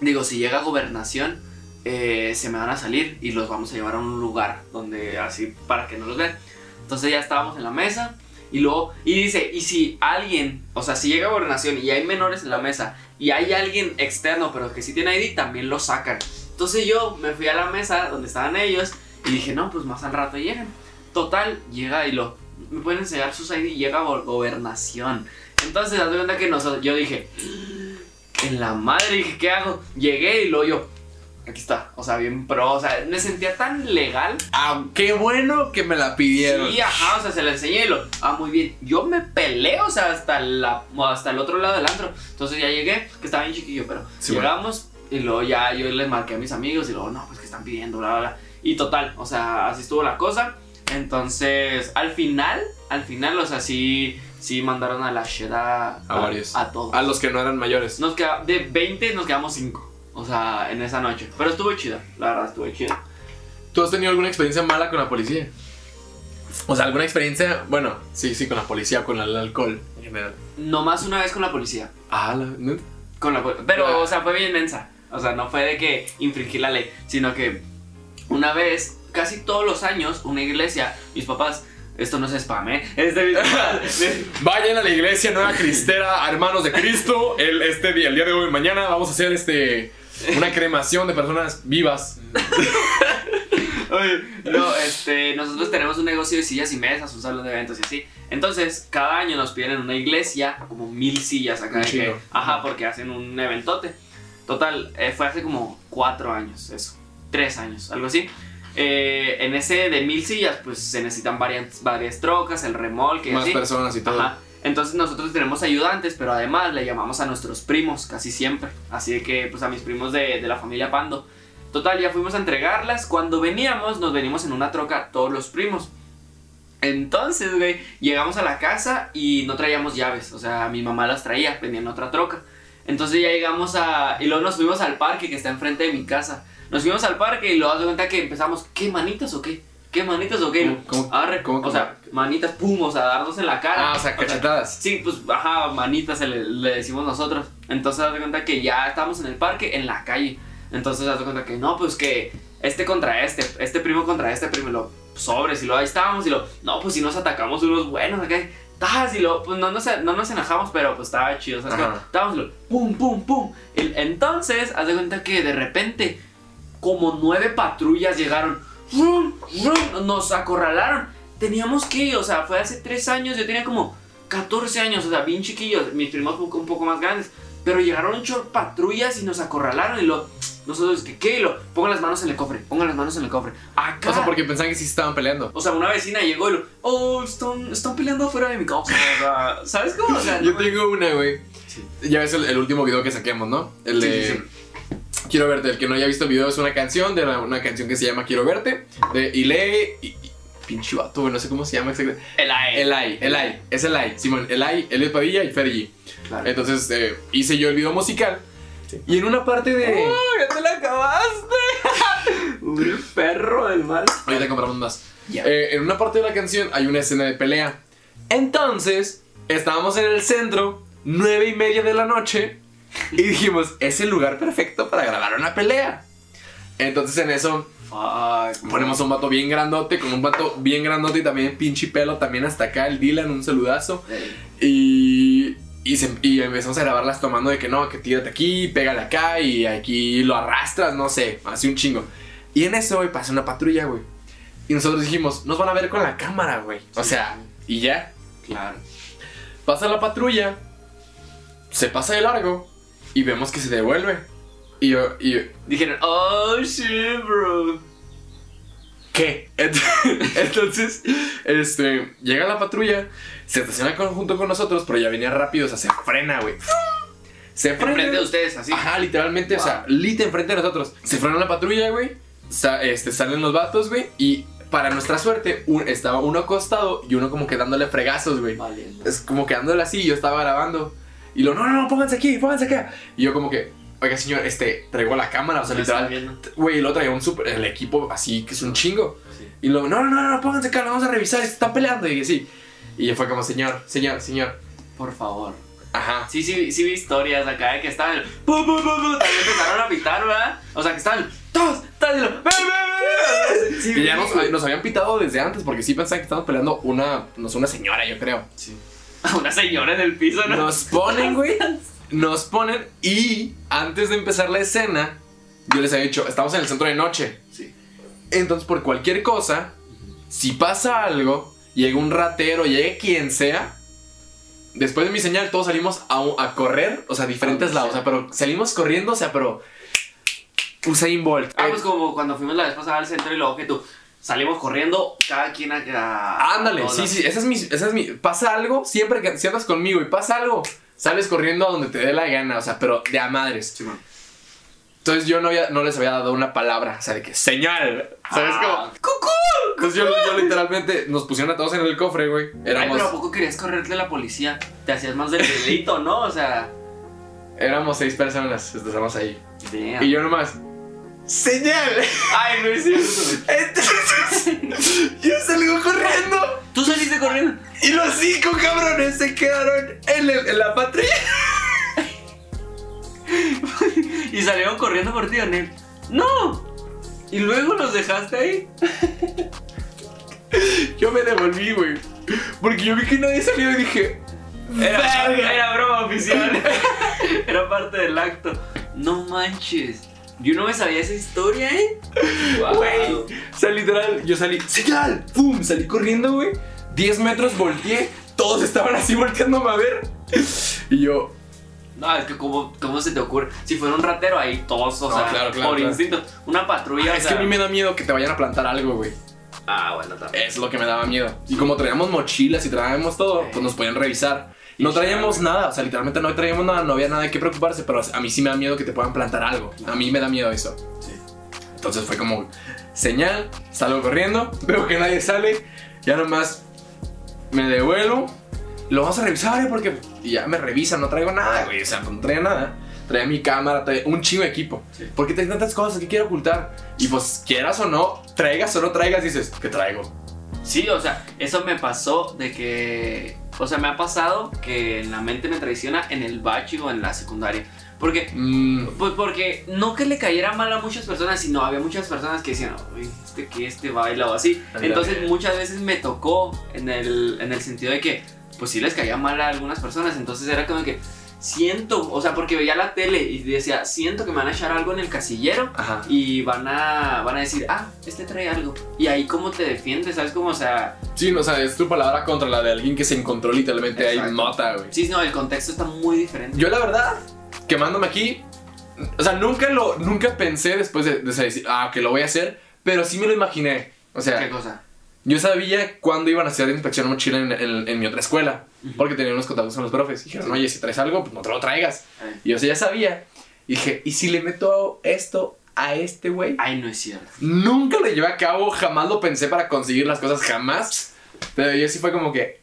digo, si llega gobernación, eh, se me van a salir y los vamos a llevar a un lugar donde así para que no los vean. Entonces ya estábamos en la mesa y luego, y dice, y si alguien, o sea, si llega gobernación y hay menores en la mesa y hay alguien externo pero que sí tiene ID, también lo sacan. Entonces yo me fui a la mesa donde estaban ellos y dije, no, pues más al rato llegan. Total, llega y lo, me pueden enseñar sus ID llega go- gobernación. Entonces, de cuenta que nosotros, yo dije, en la madre, dije, ¿qué hago? Llegué y lo yo, aquí está, o sea, bien pro, o sea, me sentía tan legal. Ah, qué bueno que me la pidieron. Sí, ajá, o sea, se la enseñé y lo, ah, muy bien. Yo me peleé, o sea, hasta, la, hasta el otro lado del antro. Entonces ya llegué, que estaba bien chiquillo, pero Sí, llegamos y luego ya yo les marqué a mis amigos y luego, no, pues que están pidiendo, bla, bla, bla. Y total, o sea, así estuvo la cosa. Entonces, al final, al final, o sea, sí, sí mandaron a la Sheda A varios. A todos. A los que no eran mayores. Nos queda, de 20 nos quedamos 5. O sea, en esa noche. Pero estuvo chida, la verdad, estuvo chida. ¿Tú has tenido alguna experiencia mala con la policía? O sea, alguna experiencia, bueno, sí, sí, con la policía, con el alcohol en general. Nomás una vez con la policía. Ah, la, ¿neta? Con la, pero, Ah. o sea, fue bien mensa. O sea, no fue de que infringí la ley, sino que una vez, casi todos los años, una iglesia, mis papás, esto no es spam, ¿eh? Este, mis papás- Vayan a la iglesia Nueva Cristera, hermanos de Cristo. El, este día, el día de hoy, mañana, vamos a hacer este una cremación de personas vivas. Oye, no, este, nosotros tenemos un negocio de sillas y mesas, un salón de eventos y así. Entonces, cada año nos piden en una iglesia como mil sillas acá. De que- ajá, porque hacen un eventote. Total, eh, fue hace como cuatro años, eso. Tres años, algo así. Eh, en ese de mil sillas, pues se necesitan varias, varias trocas, el remolque Más así. personas y todo. Ajá. Entonces nosotros tenemos ayudantes, pero además le llamamos a nuestros primos casi siempre. Así que, pues a mis primos de, de la familia Pando. Total, ya fuimos a entregarlas. Cuando veníamos, nos venimos en una troca todos los primos. Entonces, güey, llegamos a la casa y no traíamos llaves. O sea, mi mamá las traía, venía en otra troca. Entonces ya llegamos a... Y luego nos fuimos al parque que está enfrente de mi casa. Nos fuimos al parque y luego das cuenta que empezamos, ¿qué manitas o qué? ¿Qué manitas o qué? ¿Cómo- Arre, o sea, manitas, pum, o sea, darnos en la cara. Ah, o sea, cachetadas. Sí, pues, ajá, manitas le, le decimos nosotros. Entonces, haz de cuenta que ya estamos en el parque, en la calle. Entonces, haz de cuenta que no, pues que este contra este, este primo contra este primo, y lo sobres, y luego ahí estábamos, y lo, no, pues si nos atacamos unos buenos, acá, y lo, pues no nos, no nos enojamos, pero pues estaba chido, ¿sabes? Estábamos, y lo, pum, pum, pum. El- entonces, haz de cuenta que de repente, como nueve patrullas llegaron, rum, rum, nos acorralaron. Teníamos que, o sea, fue hace tres años, yo tenía como 14 años, o sea, bien chiquillos, mis primos un poco, más grandes. Pero llegaron un chorro de patrullas y nos acorralaron y lo, nosotros, ¿qué? ¿Qué? Y lo, pongan las manos en el cofre, pongan las manos en el cofre. Acá. O sea, porque pensaban que sí estaban peleando. O sea, una vecina llegó y lo, oh, están, están peleando afuera de mi casa. O sea, ¿sabes cómo? O sea, Yo no- tengo una, güey. Sí. Ya ves el, el último video que saquemos, ¿no? El Sí, de. sí, Quiero verte. El que no haya visto el video es una canción de la- una canción que se llama Quiero verte. De Ile. Y, y- pinche vato, güey. No sé cómo se llama exactamente. El AE. Elai, Elai. Es Elai. Simón, Elai, Elliot Padilla y Fergie. Claro. Entonces eh, hice yo el video musical. Y en una parte de. ¡Oh, ya te la acabaste! Un perro del mal. Ahorita compramos más. Ya. Eh, en una parte de la canción hay una escena de pelea. Entonces, estábamos en el centro, nueve y media de la noche, y dijimos, es el lugar perfecto para grabar una pelea. Entonces en eso Fuck. ponemos a un vato bien grandote, con un vato bien grandote y también pinche pelo, también hasta acá, el Dylan, un saludazo. Y, y, se- y empezamos a grabarlas tomando de que no, que tírate aquí, pégale acá y aquí lo arrastras, no sé, así un chingo. Y en eso, güey, pasa una patrulla, güey. Y nosotros dijimos, nos van a ver con la cámara, güey. O Sí. sea, y ya. Claro. Pasa la patrulla, se pasa de largo y vemos que se devuelve. Y yo, y yo, Dijeron, oh shit, bro. ¿qué? Entonces, este, llega la patrulla, se estaciona con- junto con nosotros, pero ya venía rápido, o sea, se frena, güey. Se frena. Enfrente de ustedes, así. Ajá, literalmente, o sea, Wow. lit enfrente de nosotros. Se frena la patrulla, güey. sa- este, salen los vatos, güey. Y para nuestra suerte, un- estaba uno acostado y uno como que dándole fregazos, güey. Vale. Es como que dándole así, yo estaba grabando. Y lo, no, no, no, pónganse aquí, pónganse acá. Y yo como que, oiga, señor, este, traigo la cámara, o sea, literal. Güey, y lo traía un super, el equipo así, que es un chingo. Sí. Y luego, no, no, no, no, pónganse acá, lo vamos a revisar, están peleando. Y así. Y yo fue como, señor, señor, señor. Por favor. Ajá. Sí, sí, sí vi historias acá de que estaban. ¡Pum, pum, pum, pum! También empezaron a pitar, ¿verdad? O sea, que estaban. ¡Todos! ¡Todos! y lo, ¡Ve, ve, ve! Sí, Que ya nos, nos habían pitado desde antes porque sí pensaban que estábamos peleando una, no sé, una señora, yo creo. Una señora en el piso, ¿no? Nos ponen, güey. Nos ponen y antes de empezar la escena, yo les había dicho, estamos en el centro de noche. Sí. Entonces, por cualquier cosa, si pasa algo, llega un ratero, llegue quien sea, después de mi señal, todos salimos a, a correr, o sea, a diferentes Ah, lados, sí. o sea, pero salimos corriendo, o sea, pero. Usain Bolt. Ah, Eh, pues como cuando fuimos la vez pasada al centro y luego que tú salimos corriendo, cada quien acá. Ándale, a sí, sí, esa es mi, esa es mi, pasa algo, siempre que si andas conmigo y pasa algo, sales corriendo a donde te dé la gana, o sea, pero de a madres. Sí. Entonces yo no, había- no les había dado una palabra, o sea, de que señal, ¿sabes Ah. cómo? ¡Cucú! Entonces yo, yo literalmente nos pusieron a todos en el cofre, güey. Ay, Éramos, pero ¿a poco querías correrte la policía? Te hacías más del delito, ¿no? O sea. éramos seis personas, estábamos ahí. damn. Y yo nomás, señal. Ay, no es cierto. Entonces yo salgo corriendo Tú saliste corriendo. y los cinco cabrones se quedaron en, el- en la patrulla. Y salieron corriendo por ti, Daniel. ¡No! Y luego los dejaste ahí. Yo me devolví, güey. Porque yo vi que nadie salió y dije, Era, era broma oficial. era parte del acto. No manches. Yo no me sabía esa historia, ¿eh? Güey, o sea, literal, yo salí, señal, pum, salí corriendo, güey. 10 metros volteé, todos estaban así volteándome a ver. Y yo, No, es que como, ¿cómo se te ocurre? Si fuera un ratero ahí, todos, o No, sea, claro, claro, por claro. instinto. Una patrulla, "Ah, es que a mí me da miedo que te vayan a plantar algo, güey. Ah, bueno, también. Es lo que me daba miedo. Y como traíamos mochilas y traíamos todo, pues nos podían revisar. No traíamos nada, o sea, literalmente no traíamos nada, no había nada de qué preocuparse, pero a mí sí me da miedo que te puedan plantar algo. A mí me da miedo eso. Entonces fue como señal, salgo corriendo, veo que nadie sale, ya nomás me devuelvo, lo vamos a revisar, ¿eh? porque ya me revisan, no traigo nada, güey, o sea, no traía nada. Traía mi cámara, traía un chingo de equipo. Sí. ¿Por qué traes tantas cosas que quiero ocultar? Y pues, quieras o no, traigas o no traigas, dices, ¿qué traigo? Sí, o sea, eso me pasó de que. O sea, me ha pasado que la mente me traiciona en el bachi o en la secundaria. Porque. Mm, Pues porque no que le cayera mal a muchas personas, sino había muchas personas que decían, uy, este que este baila o así. Entonces muchas veces me tocó en el, en el sentido de que, pues sí les caía mal a algunas personas. Entonces era como que siento, o sea, porque veía la tele y decía, siento que me van a echar algo en el casillero. ajá. Y van a, van a decir, ah, este trae algo. Y ahí cómo te defiendes, ¿sabes? Como, o sea, Sí, no, o sea, es tu palabra contra la de alguien que se encontró literalmente ahí mota, güey. sí, no, el contexto está muy diferente. Yo la verdad, quemándome aquí, o sea, nunca lo, nunca pensé después de, de decir, ah, que lo voy a hacer, pero sí me lo imaginé. O ¿Qué sea, cosa? Yo sabía cuándo iban a hacer inspección de mochila en, en- en mi otra escuela, porque tenía unos contactos con los profes. Dijeron, oye, si traes algo, pues no te lo traigas. Y yo o sea, ya sabía. Y dije, ¿y si le meto esto a este güey? Ay, no es cierto. Nunca lo llevé a cabo, jamás lo pensé para conseguir las cosas, jamás. Pero yo sí fue como que,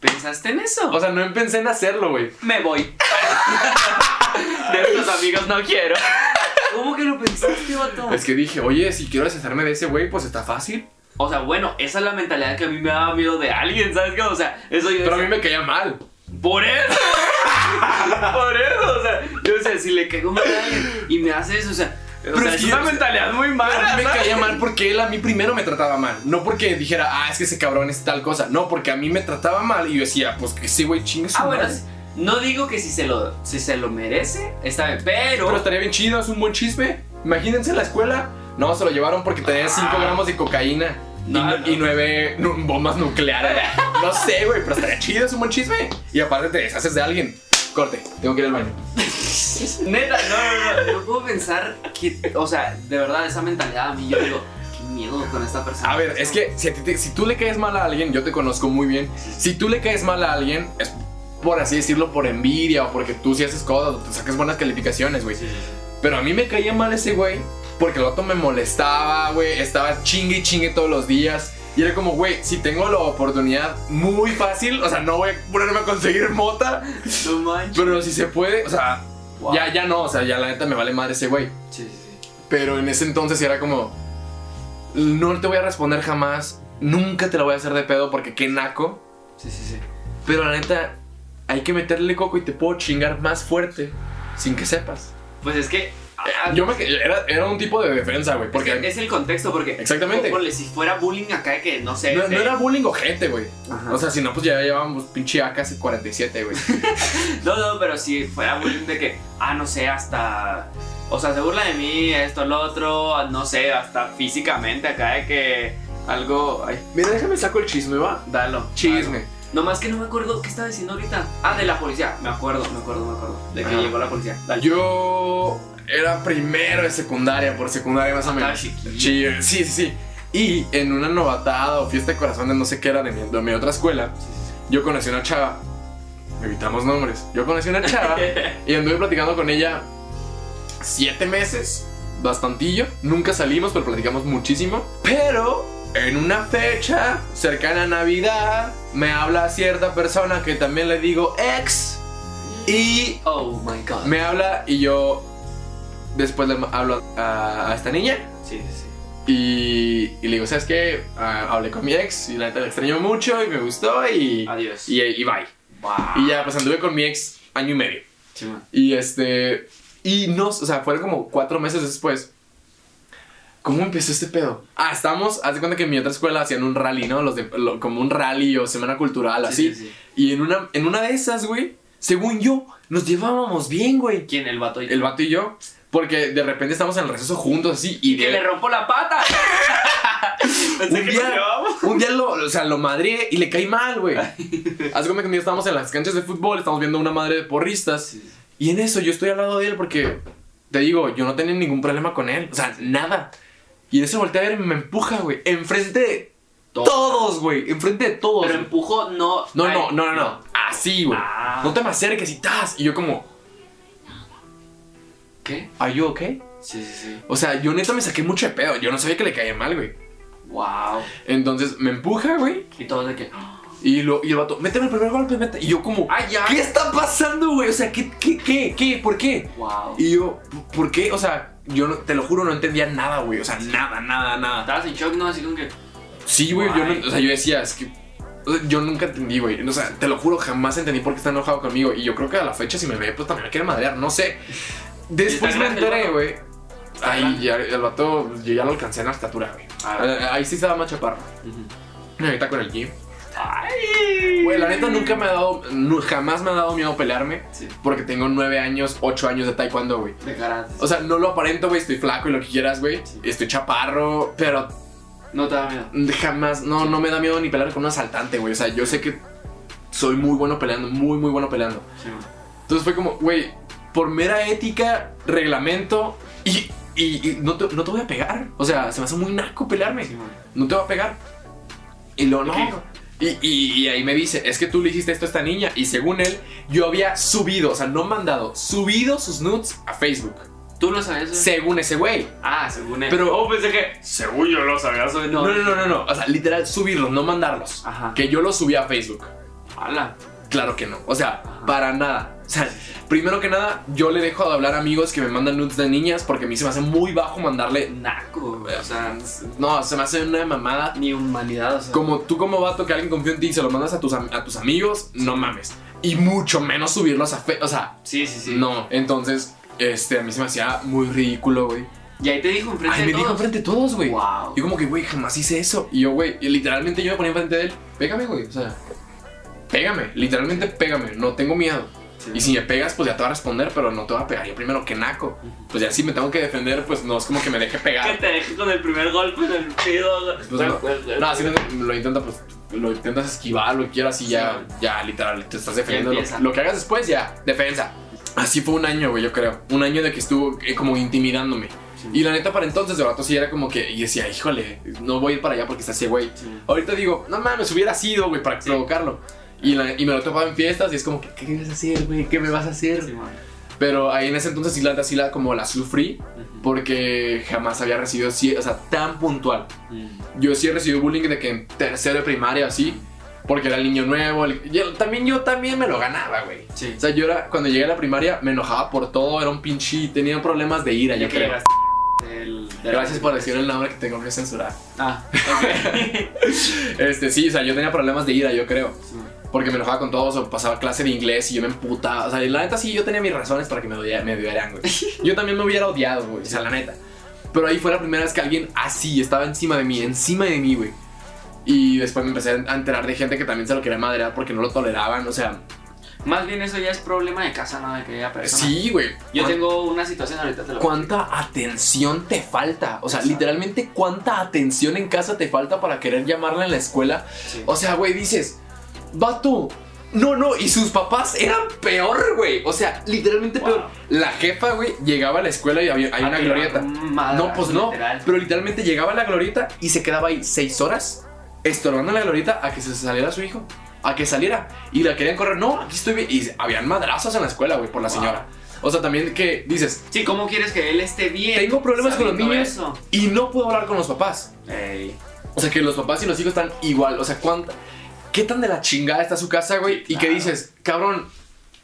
¿Pensaste en eso? o sea, no pensé en hacerlo, güey. me voy. de estos amigos no quiero. ¿Cómo que lo pensaste, vato? Es que dije, oye, si quiero deshacerme de ese güey, pues está fácil. O sea, bueno, esa es la mentalidad que a mí me daba miedo de alguien, ¿sabes qué? O sea, eso yo Pero a mí me caía mal. Por eso. Por eso, o sea, yo decía, si le caigo mal a alguien y me hace eso, o sea, o Pero sea, es una mentalidad muy mala. a mí me caía mal porque él a mí primero me trataba mal. No porque dijera, ah, es que ese cabrón es tal cosa. No, porque a mí me trataba mal y yo decía, pues que sí, güey, chingue su Ah, bueno, madre. no digo que si se lo, si se lo merece, está bien, pero... Pero estaría bien chido, es un buen chisme. Imagínense la escuela. No, se lo llevaron porque tenía 5 Ah. gramos de cocaína. Y No, nu- no. Y 9 bombas nucleares. no sé, güey, pero estaría chido, es un buen chisme. Y aparte te deshaces de alguien. Corte, tengo que ir al baño. Neta, no, no, no, no puedo pensar que, o sea, de verdad, esa mentalidad a mí, yo digo, qué miedo con esta persona. A ver, es que si, te- si tú le caes mal a alguien, yo te conozco muy bien. Si tú le caes mal a alguien, es por así decirlo, por envidia o porque tú sí haces cosas o te sacas buenas calificaciones, güey. Sí, sí, sí. Pero a mí me caía mal ese güey porque el vato me molestaba, güey. Estaba chingue y chingue todos los días. Y era como, güey, si tengo la oportunidad muy fácil, o sea, no voy a ponerme a conseguir mota, No manches. pero si se puede, o sea, Wow. ya, ya no, o sea, ya la neta me vale madre ese güey. Sí, sí, sí. Pero en ese entonces era como, no te voy a responder jamás, nunca te lo voy a hacer de pedo porque qué naco. Sí, sí, sí. Pero la neta, hay que meterle coco y te puedo chingar más fuerte sin que sepas. Pues es que. Yo me, era, era un tipo de defensa, güey, porque es el contexto, porque. Exactamente. Ponle, si fuera bullying acá, de que no sé. no, era bullying o gente, güey. O sea, si no, pues ya llevábamos pinche AK 47, güey. No, no, pero si fuera bullying de que, ah, no sé, hasta. O sea, se burla de mí, esto, lo otro, no sé, hasta físicamente acá de que algo. Ay, Mira, déjame saco el chisme, va. dalo. Chisme. dalo. Nomás que no me acuerdo qué estaba diciendo ahorita. Ah, de la policía. Me acuerdo, me acuerdo, me acuerdo. De que Ajá. llegó la policía. Dale. Yo era primero de secundaria, por secundaria más o menos. Sí, sí, sí. Y en una novatada o fiesta de corazón de no sé qué era de mi, de mi otra escuela, Sí, sí, yo conocí a una chava. Evitamos nombres. Yo conocí a una chava y anduve platicando con ella siete meses, bastantillo. Nunca salimos, pero platicamos muchísimo. Pero en una fecha cercana a Navidad, me habla cierta persona que también le digo ex. Y Oh my god. me habla y yo después le hablo a, a esta niña. Sí, sí, sí. Y, y le digo, ¿sabes qué? Ah, hablé con mi ex y la neta le extrañó mucho y me gustó y, Adiós. y, y bye. Wow. Y ya, pues anduve con mi ex año y medio. Sí. Y este. Y no, o sea, fueron como cuatro meses después. ¿Cómo empezó este pedo? Ah, estamos, haz de cuenta que en mi otra escuela hacían un rally, ¿no? Los de, lo- como un rally o semana cultural, así. Sí, sí, sí. Y en una, en una de esas, güey, según yo, nos llevábamos bien, güey. ¿Quién? El vato. y tú? El vato y yo. Porque de repente estamos en el receso juntos, así. Y Y que de- le rompo la pata. Un día, un día lo, o sea, lo madré y le caí mal, güey. De cuenta que un día estábamos en las canchas de fútbol, estamos viendo una madre de porristas. Sí. Y en eso yo estoy al lado de él porque, te digo, yo no tenía ningún problema con él. O sea, nada. Y en eso volteé a ver y me empuja, güey. Enfrente de Todo. todos, güey. Enfrente de todos. Pero empujo no. No, no, no, no, no. Así, güey. Ah. No te me acerques y tas. Y yo como, ¿Qué? ¿Are you okay? Sí, sí, sí. O sea, yo neta me saqué mucho de pedo. Yo no sabía que le caía mal, güey. Wow. Entonces me empuja, güey. Y todo de que. Y, lo, y el vato, méteme el primer golpe, mete. Y yo como, ¡Ay, ya! ¿qué está pasando, güey? O sea, ¿qué, qué, qué, qué? ¿Por qué? Wow. Y yo, ¿por qué? O sea, yo no- te lo juro, no entendía nada, güey. O sea, nada, nada, nada. Estabas en shock, ¿no? Así como que. Sí, güey, yo, no- o sea, yo decía, es que. o sea, Yo nunca entendí, güey. O sea, te lo juro, jamás entendí por qué está enojado conmigo. Y yo creo que a la fecha, si me ve, pues también me quiere madrear. No sé. Después me enteré, güey. Ahí ya, el vato, yo ya lo alcancé en la estatura, güey. Ah. Eh, Ahí sí estaba más chaparro. Y ahorita con el gym. ¡Ay! Güey, la neta nunca me ha dado, jamás me ha dado miedo pelearme. Sí. Porque tengo nueve años, ocho años de taekwondo, güey. De karate. O sea, no lo aparento, güey. Estoy flaco y lo que quieras, güey. Sí. Estoy chaparro, pero No te da miedo. jamás, no, no me da miedo ni pelear con un asaltante, güey. O sea, yo sé que soy muy bueno peleando, muy, muy bueno peleando. Entonces fue como, güey, por mera ética, reglamento y, y- y no, te, no te voy a pegar. O sea, se me hace muy naco pelearme. Sí. No te voy a pegar. Y luego, no. Y, y- ahí me dice, es que tú le hiciste esto a esta niña. Y según él, yo había subido, o sea, no mandado, subido sus nudes a Facebook. ¿Tú lo güey? Según ese güey. Ah, según él. Pero- Oh, pensé que. Según yo lo sabía. soy- No, no, no, no, no. O sea, literal, subirlos, no mandarlos. Ajá. Que yo los subí a Facebook. Hala. Claro que no. O sea, Ajá. para nada. O sea, primero que nada, yo le dejo de hablar a amigos que me mandan nudes de niñas porque a mí se me hace muy bajo mandarle. Naco, güey. O sea, No, se me hace una mamada. ni humanidad, o sea. Como tú como vato que alguien confía en ti y se lo mandas a tus, a tus amigos, no mames. Y mucho menos subirlos a Facebook. O sea, Sí, sí, sí. no. Entonces, este, a mí se me hacía muy ridículo, güey. Y ahí te dijo enfrente Ay, de me dijo todos. enfrente de todos, güey. Wow. Y como que, güey, jamás hice eso. Y yo, güey, literalmente yo me ponía enfrente de él. Pégame, güey. O sea, pégame. Literalmente pégame. No tengo miedo. Sí. Y si me pegas, pues ya te va a responder, pero no te va a pegar yo primero que naco. Pues ya si me tengo que defender, pues no es como que me deje Que pegar. te deje con el primer golpe en el güey. Pues no, no, si me- lo intenta, pues lo intentas esquivar, lo que quieras y ya, ya literal, te estás defendiendo. Lo, lo que hagas después, ya, defensa. Así fue un año, güey, yo creo. Un año de que estuvo eh, como intimidándome. Sí. Y la neta, para entonces, de rato sí era como que, y decía, híjole, no voy a ir para allá porque está ese güey. Sí. Ahorita digo, no mames, hubiera sido, güey, para Sí. provocarlo. Y, la- y me lo topaba en fiestas y es como, ¿qué vas a hacer, güey? ¿Qué me vas a hacer? Sí. Pero ahí en ese entonces sí la, sí la como la sufrí Ujú. porque jamás había recibido, sí, o sea, tan puntual. Mm. Yo sí he recibido bullying de que en tercero de primaria así, porque era el niño nuevo. el- yo- también yo también me lo ganaba, güey. Sí. O sea, yo era, cuando llegué a la primaria me enojaba por todo, era un pinche, tenía problemas de ira, yo creo. Gracias por decir el nombre que tengo que censurar. Ah, ok. Este, sí, o sea, yo tenía problemas de ira, yo creo. Sí. Porque me enojaba con todos o pasaba clase de inglés y yo me emputaba. O sea, la neta sí, yo tenía mis razones para que me, odia- me odiaran, güey. Yo también me hubiera odiado, güey. O sea, la neta. Pero ahí fue la primera vez que alguien así estaba encima de mí, encima de mí, güey. Y después me empecé a enterar de gente que también se lo quería madrear porque no lo toleraban. O sea, Más bien eso ya es problema de casa, no de aquella persona. sí, güey. Yo ¿Cuán- tengo una situación ahorita te lo ¿Cuánta atención te falta? O sea, Exacto. literalmente, ¿cuánta atención en casa te falta para querer llamarla en la escuela? Sí. O sea, güey, dices, vato. No, no, y sus papás eran peor, güey. O sea, literalmente Wow. peor. La jefa, güey, llegaba a la escuela y había, hay una tirar glorieta. madrazos, No, pues no. literal. Pero literalmente llegaba a la glorieta y se quedaba ahí seis horas estorbando la glorieta a que se saliera su hijo. A que saliera. Y la querían correr. No, aquí estoy bien. Y habían madrazos en la escuela, güey, por la Wow. señora. O sea, también que dices, Sí, ¿cómo quieres que él esté bien? tengo problemas con los niños eso? y no puedo hablar con los papás. Ey. O sea, que los papás y los hijos están igual. O sea, ¿cuánta, ¿qué tan de la chingada está su casa, güey? Sí, Y que dices, cabrón,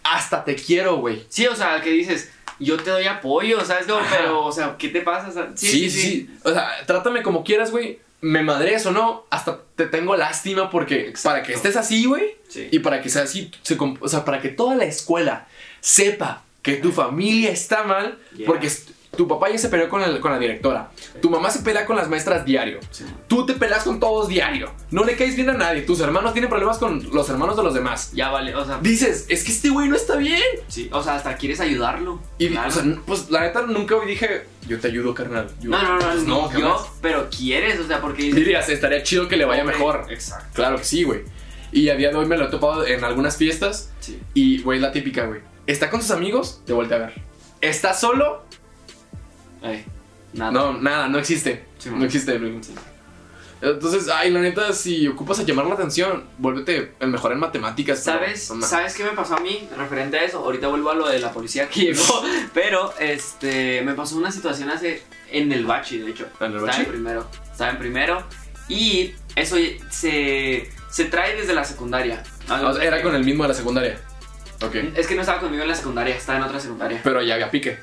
hasta te quiero, güey. Sí, o sea, que dices, yo te doy apoyo, ¿sabes? Ajá. pero, o sea, ¿qué te pasa? O sea, Sí sí, sí, O sea, trátame como quieras, güey. Me madres o no, hasta te tengo lástima porque Exacto. para que estés así, güey, Sí. y para que sea así, se o sea, para que toda la escuela sepa que tu familia está mal, Yeah. porque tu papá ya se peleó con, el- con la directora, tu mamá se pelea con las maestras diario, Sí. tú te peleas con todos diario, no le caes bien a nadie, tus hermanos tienen problemas con los hermanos de los demás. Ya vale, o sea, Dices, es que este güey no está bien. sí, o sea, hasta quieres ayudarlo. Y, Claro. o sea, pues la neta nunca dije, yo te ayudo, carnal. Yo- no, no, no, pues, no, yo, pero quieres, o sea, porque Dirías, estaría chido que le vaya mejor. Exacto. Claro que sí, güey. Y a día de hoy me lo he topado en algunas fiestas. Sí. Y, güey, la típica, güey. Está con sus amigos, te voltea a ver. Está solo, Ey, nada. no, nada, no existe. Sí, no existe. Entonces, ay, la neta, si ocupas a llamar la atención, vuélvete el mejor en matemáticas. pero- ¿Sabes? no. ¿Sabes qué me pasó a mí referente a eso? Ahorita vuelvo a lo de la policía que llegó, pero este me pasó una situación hace en el bachi, de hecho. ¿En el Estaba bachi? en primero, estaba en primero y eso se, se trae desde la secundaria. O sea, era con el mismo de la secundaria. Es que no estaba conmigo en la secundaria, estaba en otra secundaria. Pero ya había pique.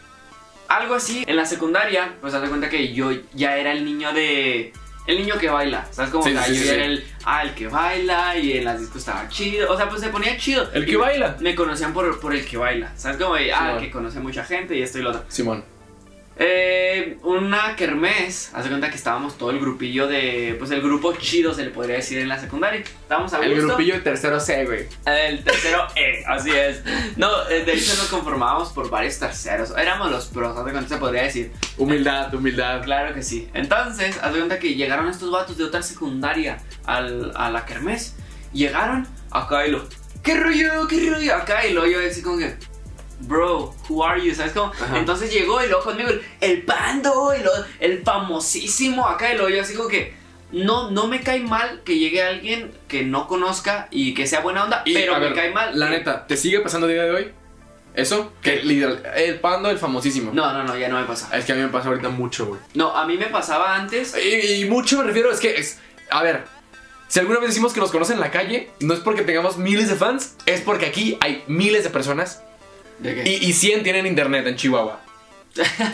Algo así, en la secundaria, pues haz de cuenta que yo ya era el niño de... El niño que baila, ¿sabes cómo? Sí, O sea, sí, yo sí, era el, ah, el que baila y en las discos estaba chido. O sea, pues se ponía chido. El que baila. Me conocían por, por el que baila. ¿Sabes cómo? de, ah, Simón. que conoce mucha gente y esto y lo otro. Simón. Eh, una kermés, haz de cuenta que estábamos todo el grupillo de. Pues el grupo chido se le podría decir en la secundaria. Estábamos a El gusto. grupillo de tercero C, güey. El tercero E, así es. No, eh, de hecho nos conformábamos por varios terceros. Éramos los pros, haz de cuenta se podría decir. Humildad, humildad. Claro que sí. Entonces, haz de cuenta que llegaron estos vatos de otra secundaria al, a la kermés. Llegaron acá y lo. ¿Qué rollo? ¿Qué rollo? Acá y lo yo así como que. Bro, who are you? ¿Sabes cómo? Ajá. Entonces llegó y luego conmigo el, el pando y lo, el famosísimo acá y lo yo así como que. No, no me cae mal que llegue alguien que no conozca y que sea buena onda, Y, pero a me ver, cae mal. La neta, ¿te sigue pasando el día de hoy? ¿Eso? Que literal, el pando, el famosísimo. No, no, no, ya no me pasa. Es que a mí me pasa ahorita mucho, güey. No, a mí me pasaba antes. Y, y mucho me refiero, es que es. A ver, si alguna vez decimos que nos conocen en la calle, no es porque tengamos miles de fans, es porque aquí hay miles de personas ¿De qué? y, y 100 tienen internet en Chihuahua.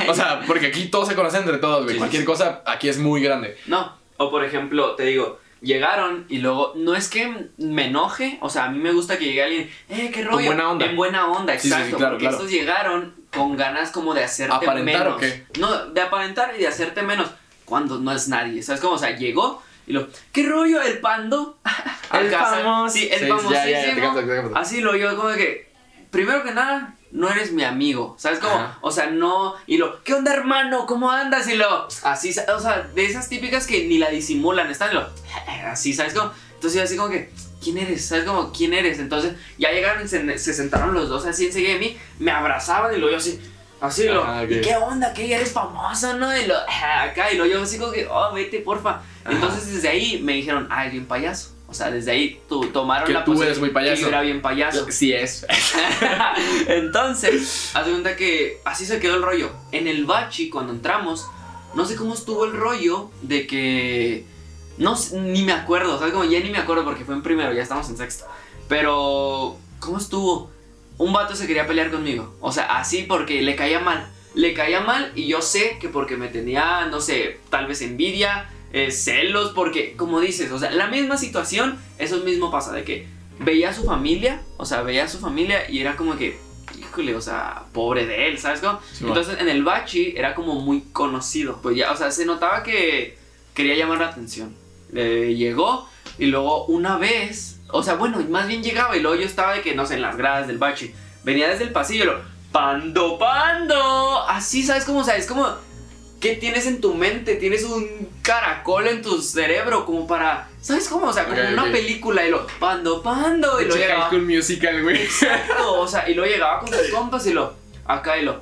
O sea, porque aquí todos se conocen entre todos, güey. Sí, sí, Cualquier sí. cosa aquí es muy grande. No, o por ejemplo, te digo, llegaron y luego, no es que me enoje, o sea, a mí me gusta que llegue alguien, eh, qué rollo. buena onda. En buena onda, Sí, sí, sí, exacto. claro, porque claro. estos llegaron con ganas como de hacerte ¿Aparentar menos. o qué? No, de aparentar y de hacerte menos cuando no es nadie. ¿Sabes cómo? O sea, llegó y lo, ¿qué rollo el pando? El famoso. Sí, el Sí, famosísimo. ya, ya, ya, te capto, te capto. Así lo yo como que, primero que nada, no eres mi amigo, ¿sabes cómo? Ajá. O sea, no, y lo, ¿qué onda hermano? ¿Cómo andas? Y lo, así, o sea, de esas típicas que ni la disimulan, están y lo, así, ¿sabes cómo? Entonces yo así como que, ¿quién eres? ¿Sabes cómo? ¿Quién eres? Entonces ya llegaron y se, se sentaron los dos así enseguida de mí, me abrazaban y lo yo así, así lo, Ajá. ¿y qué onda? ¿Qué? ¿Eres famoso, no? Y lo, acá, y lo yo así como que, oh, vete, porfa. Ajá. Entonces desde ahí me dijeron, ah, es bien payaso. O sea, desde ahí tu, tomaron Que la tú eres muy payaso. que yo era bien payaso. Sí es. Entonces, haz de cuenta que así se quedó el rollo. En el bachi, cuando entramos, no sé cómo estuvo el rollo de que. No ni me acuerdo, ¿sabes? Como ya ni me acuerdo porque fue en primero, ya estamos en sexto. Pero, ¿cómo estuvo? Un vato se quería pelear conmigo. O sea, así porque le caía mal. Le caía mal y yo sé que porque me tenía, no sé, tal vez envidia, eh, celos, porque, como dices, o sea, la misma situación, eso mismo pasa, de que veía a su familia, o sea, veía a su familia y era como que, híjole, o sea, pobre de él, ¿sabes cómo? Sí, Entonces en el bachi era como muy conocido, pues ya, o sea, se notaba que quería llamar la atención. Eh, llegó y luego una vez, o sea, bueno, más bien llegaba y luego yo estaba de que, no sé, en las gradas del bachi, venía desde el pasillo lo, pando, pando, así, ¿sabes cómo? O sea, es como, ¿qué tienes en tu mente? Tienes un caracol en tu cerebro como para, ¿sabes cómo? O sea, como una película y lo, pando, pando, y lo llegaba. Musical, güey. Exacto, o sea, y luego llegaba con sus compas y lo, acá y lo,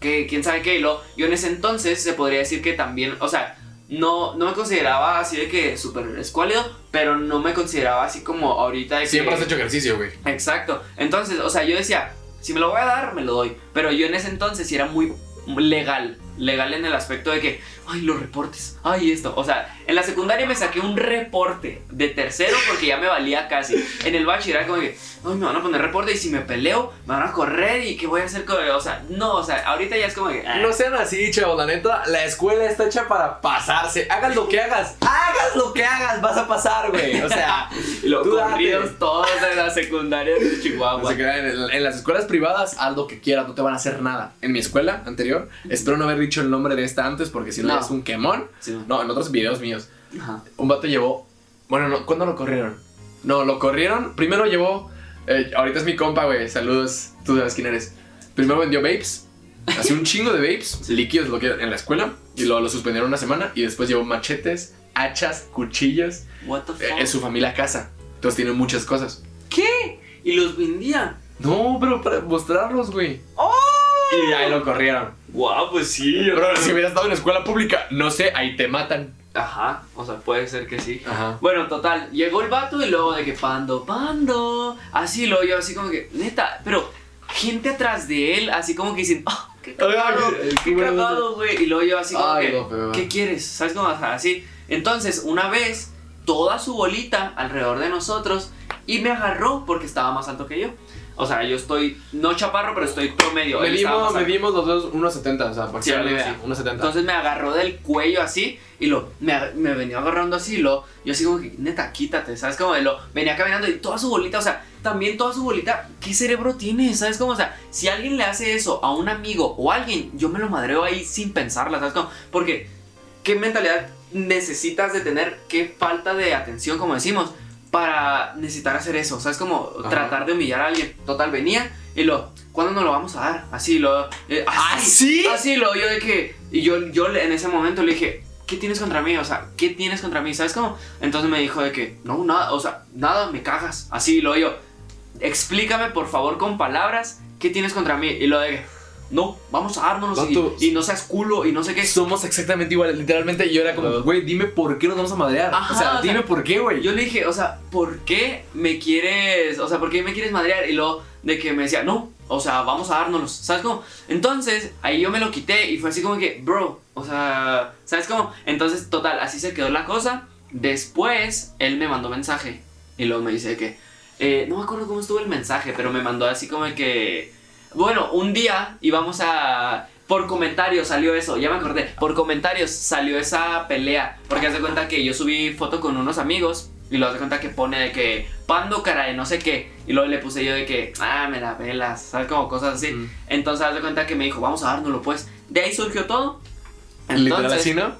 que quién sabe qué, y lo, yo en ese entonces se podría decir que también, o sea, no, no me consideraba así de que súper escuálido, pero no me consideraba así como ahorita de que... Siempre has hecho ejercicio, güey. Exacto, entonces, o sea, yo decía, si me lo voy a dar, me lo doy, pero yo en ese entonces era muy legal, legal en el aspecto de que, ay, los reportes, ay, esto, o sea, en la secundaria me saqué un reporte de tercero porque ya me valía casi, en el bachiller era como que, ay, me van a poner reporte y si me peleo, me van a correr y qué voy a hacer con, o sea, no, o sea, ahorita ya es como que, ah, No sean así, chavos. La neta, la escuela está hecha para pasarse. Hagas lo que hagas. Hagas lo que hagas, vas a pasar, güey. O sea, y lo tú date. corridos todos de la secundaria de Chihuahua. en, en las escuelas privadas, haz lo que quieras, no te van a hacer nada. En mi escuela anterior, espero no haber dicho el nombre de esta antes porque si no, No. es un quemón. Sí. No, en otros videos míos. Ajá. Un vato llevó. Bueno, no, ¿cuándo lo corrieron? No, lo corrieron. Primero llevó. eh, ahorita es mi compa, güey. Saludos. Tú sabes quién eres. Primero vendió vapes. Hacía un chingo de vapes, líquidos, lo que en la escuela. Y lo, lo suspendieron una semana. Y después llevó machetes, hachas, cuchillos. What the fuck? eh, en su familia casa. Entonces tiene muchas cosas. ¿Qué? Y los vendía. No, pero para mostrarlos, güey. ¡Oh! Y ahí lo corrieron. Wow, pues sí. Pero si hubiera estado en escuela pública, no sé, ahí te matan. Ajá, o sea, puede ser que sí. Ajá. Bueno, total, llegó el vato y luego de que pando, pando. Así lo yo, así como que, neta, pero gente atrás de él, así como que dicen, ah, qué cagado, qué cagado, güey. Y luego yo, así como Ay, que, no, pero- ¿qué quieres? ¿Sabes cómo? Así. Entonces, una vez, toda su bolita alrededor de nosotros y me agarró porque estaba más alto que yo. O sea, yo estoy, no chaparro, pero estoy promedio. Medimos, medimos los dos 1.70, o sea, que Sí, una idea. 1.70. Entonces me agarró del cuello así y lo me, me venía agarrando así y lo yo así como que neta quítate, ¿sabes? Como de lo venía caminando y toda su bolita, o sea, también toda su bolita, ¿qué cerebro tiene? ¿Sabes cómo? O sea, si alguien le hace eso a un amigo o a alguien, yo me lo madreo ahí sin pensarla, ¿sabes cómo? Porque ¿qué mentalidad necesitas de tener? ¿Qué falta de atención, como decimos? Para necesitar hacer eso, ¿sabes? Como Ajá. tratar de humillar a alguien. Total, venía y lo, ¿cuándo nos lo vamos a dar? Así, lo, eh, ¿Así? Así lo yo de que. Y yo, yo en ese momento le dije, ¿qué tienes contra mí? O sea, ¿qué tienes contra mí? ¿Sabes cómo? Entonces me dijo de que, no, nada, o sea, nada, me cagas. Así lo yo, explícame por favor con palabras, ¿qué tienes contra mí? Y lo de que, no, vamos a darnos y, y no seas culo y no sé qué. Somos exactamente iguales, literalmente. Yo era como, güey, dime por qué nos vamos a madrear. Ajá, o sea, o sea, dime por qué, güey. Yo le dije, o sea, ¿por qué me quieres, o sea, por qué me quieres madrear? Y luego de que me decía, no, o sea, vamos a dárnoslos, ¿sabes cómo? Entonces, ahí yo me lo quité y fue así como que, bro, o sea, ¿sabes cómo? Entonces, total, así se quedó la cosa. Después, él me mandó mensaje y luego me dice que, eh, no me acuerdo cómo estuvo el mensaje, pero me mandó así como que, bueno, un día íbamos a... Por comentarios salió eso, ya me acordé. Por comentarios salió esa pelea. Porque haz de cuenta que yo subí foto con unos amigos. Y luego haz de cuenta que pone de que Pando cara de no sé qué. Y luego le puse yo de que, ah, me la pelas. ¿Sabes? Como cosas así. Mm. Entonces haz de cuenta que me dijo, vamos a dárnoslo pues. De ahí surgió todo. Literal Entonces, así, ¿no?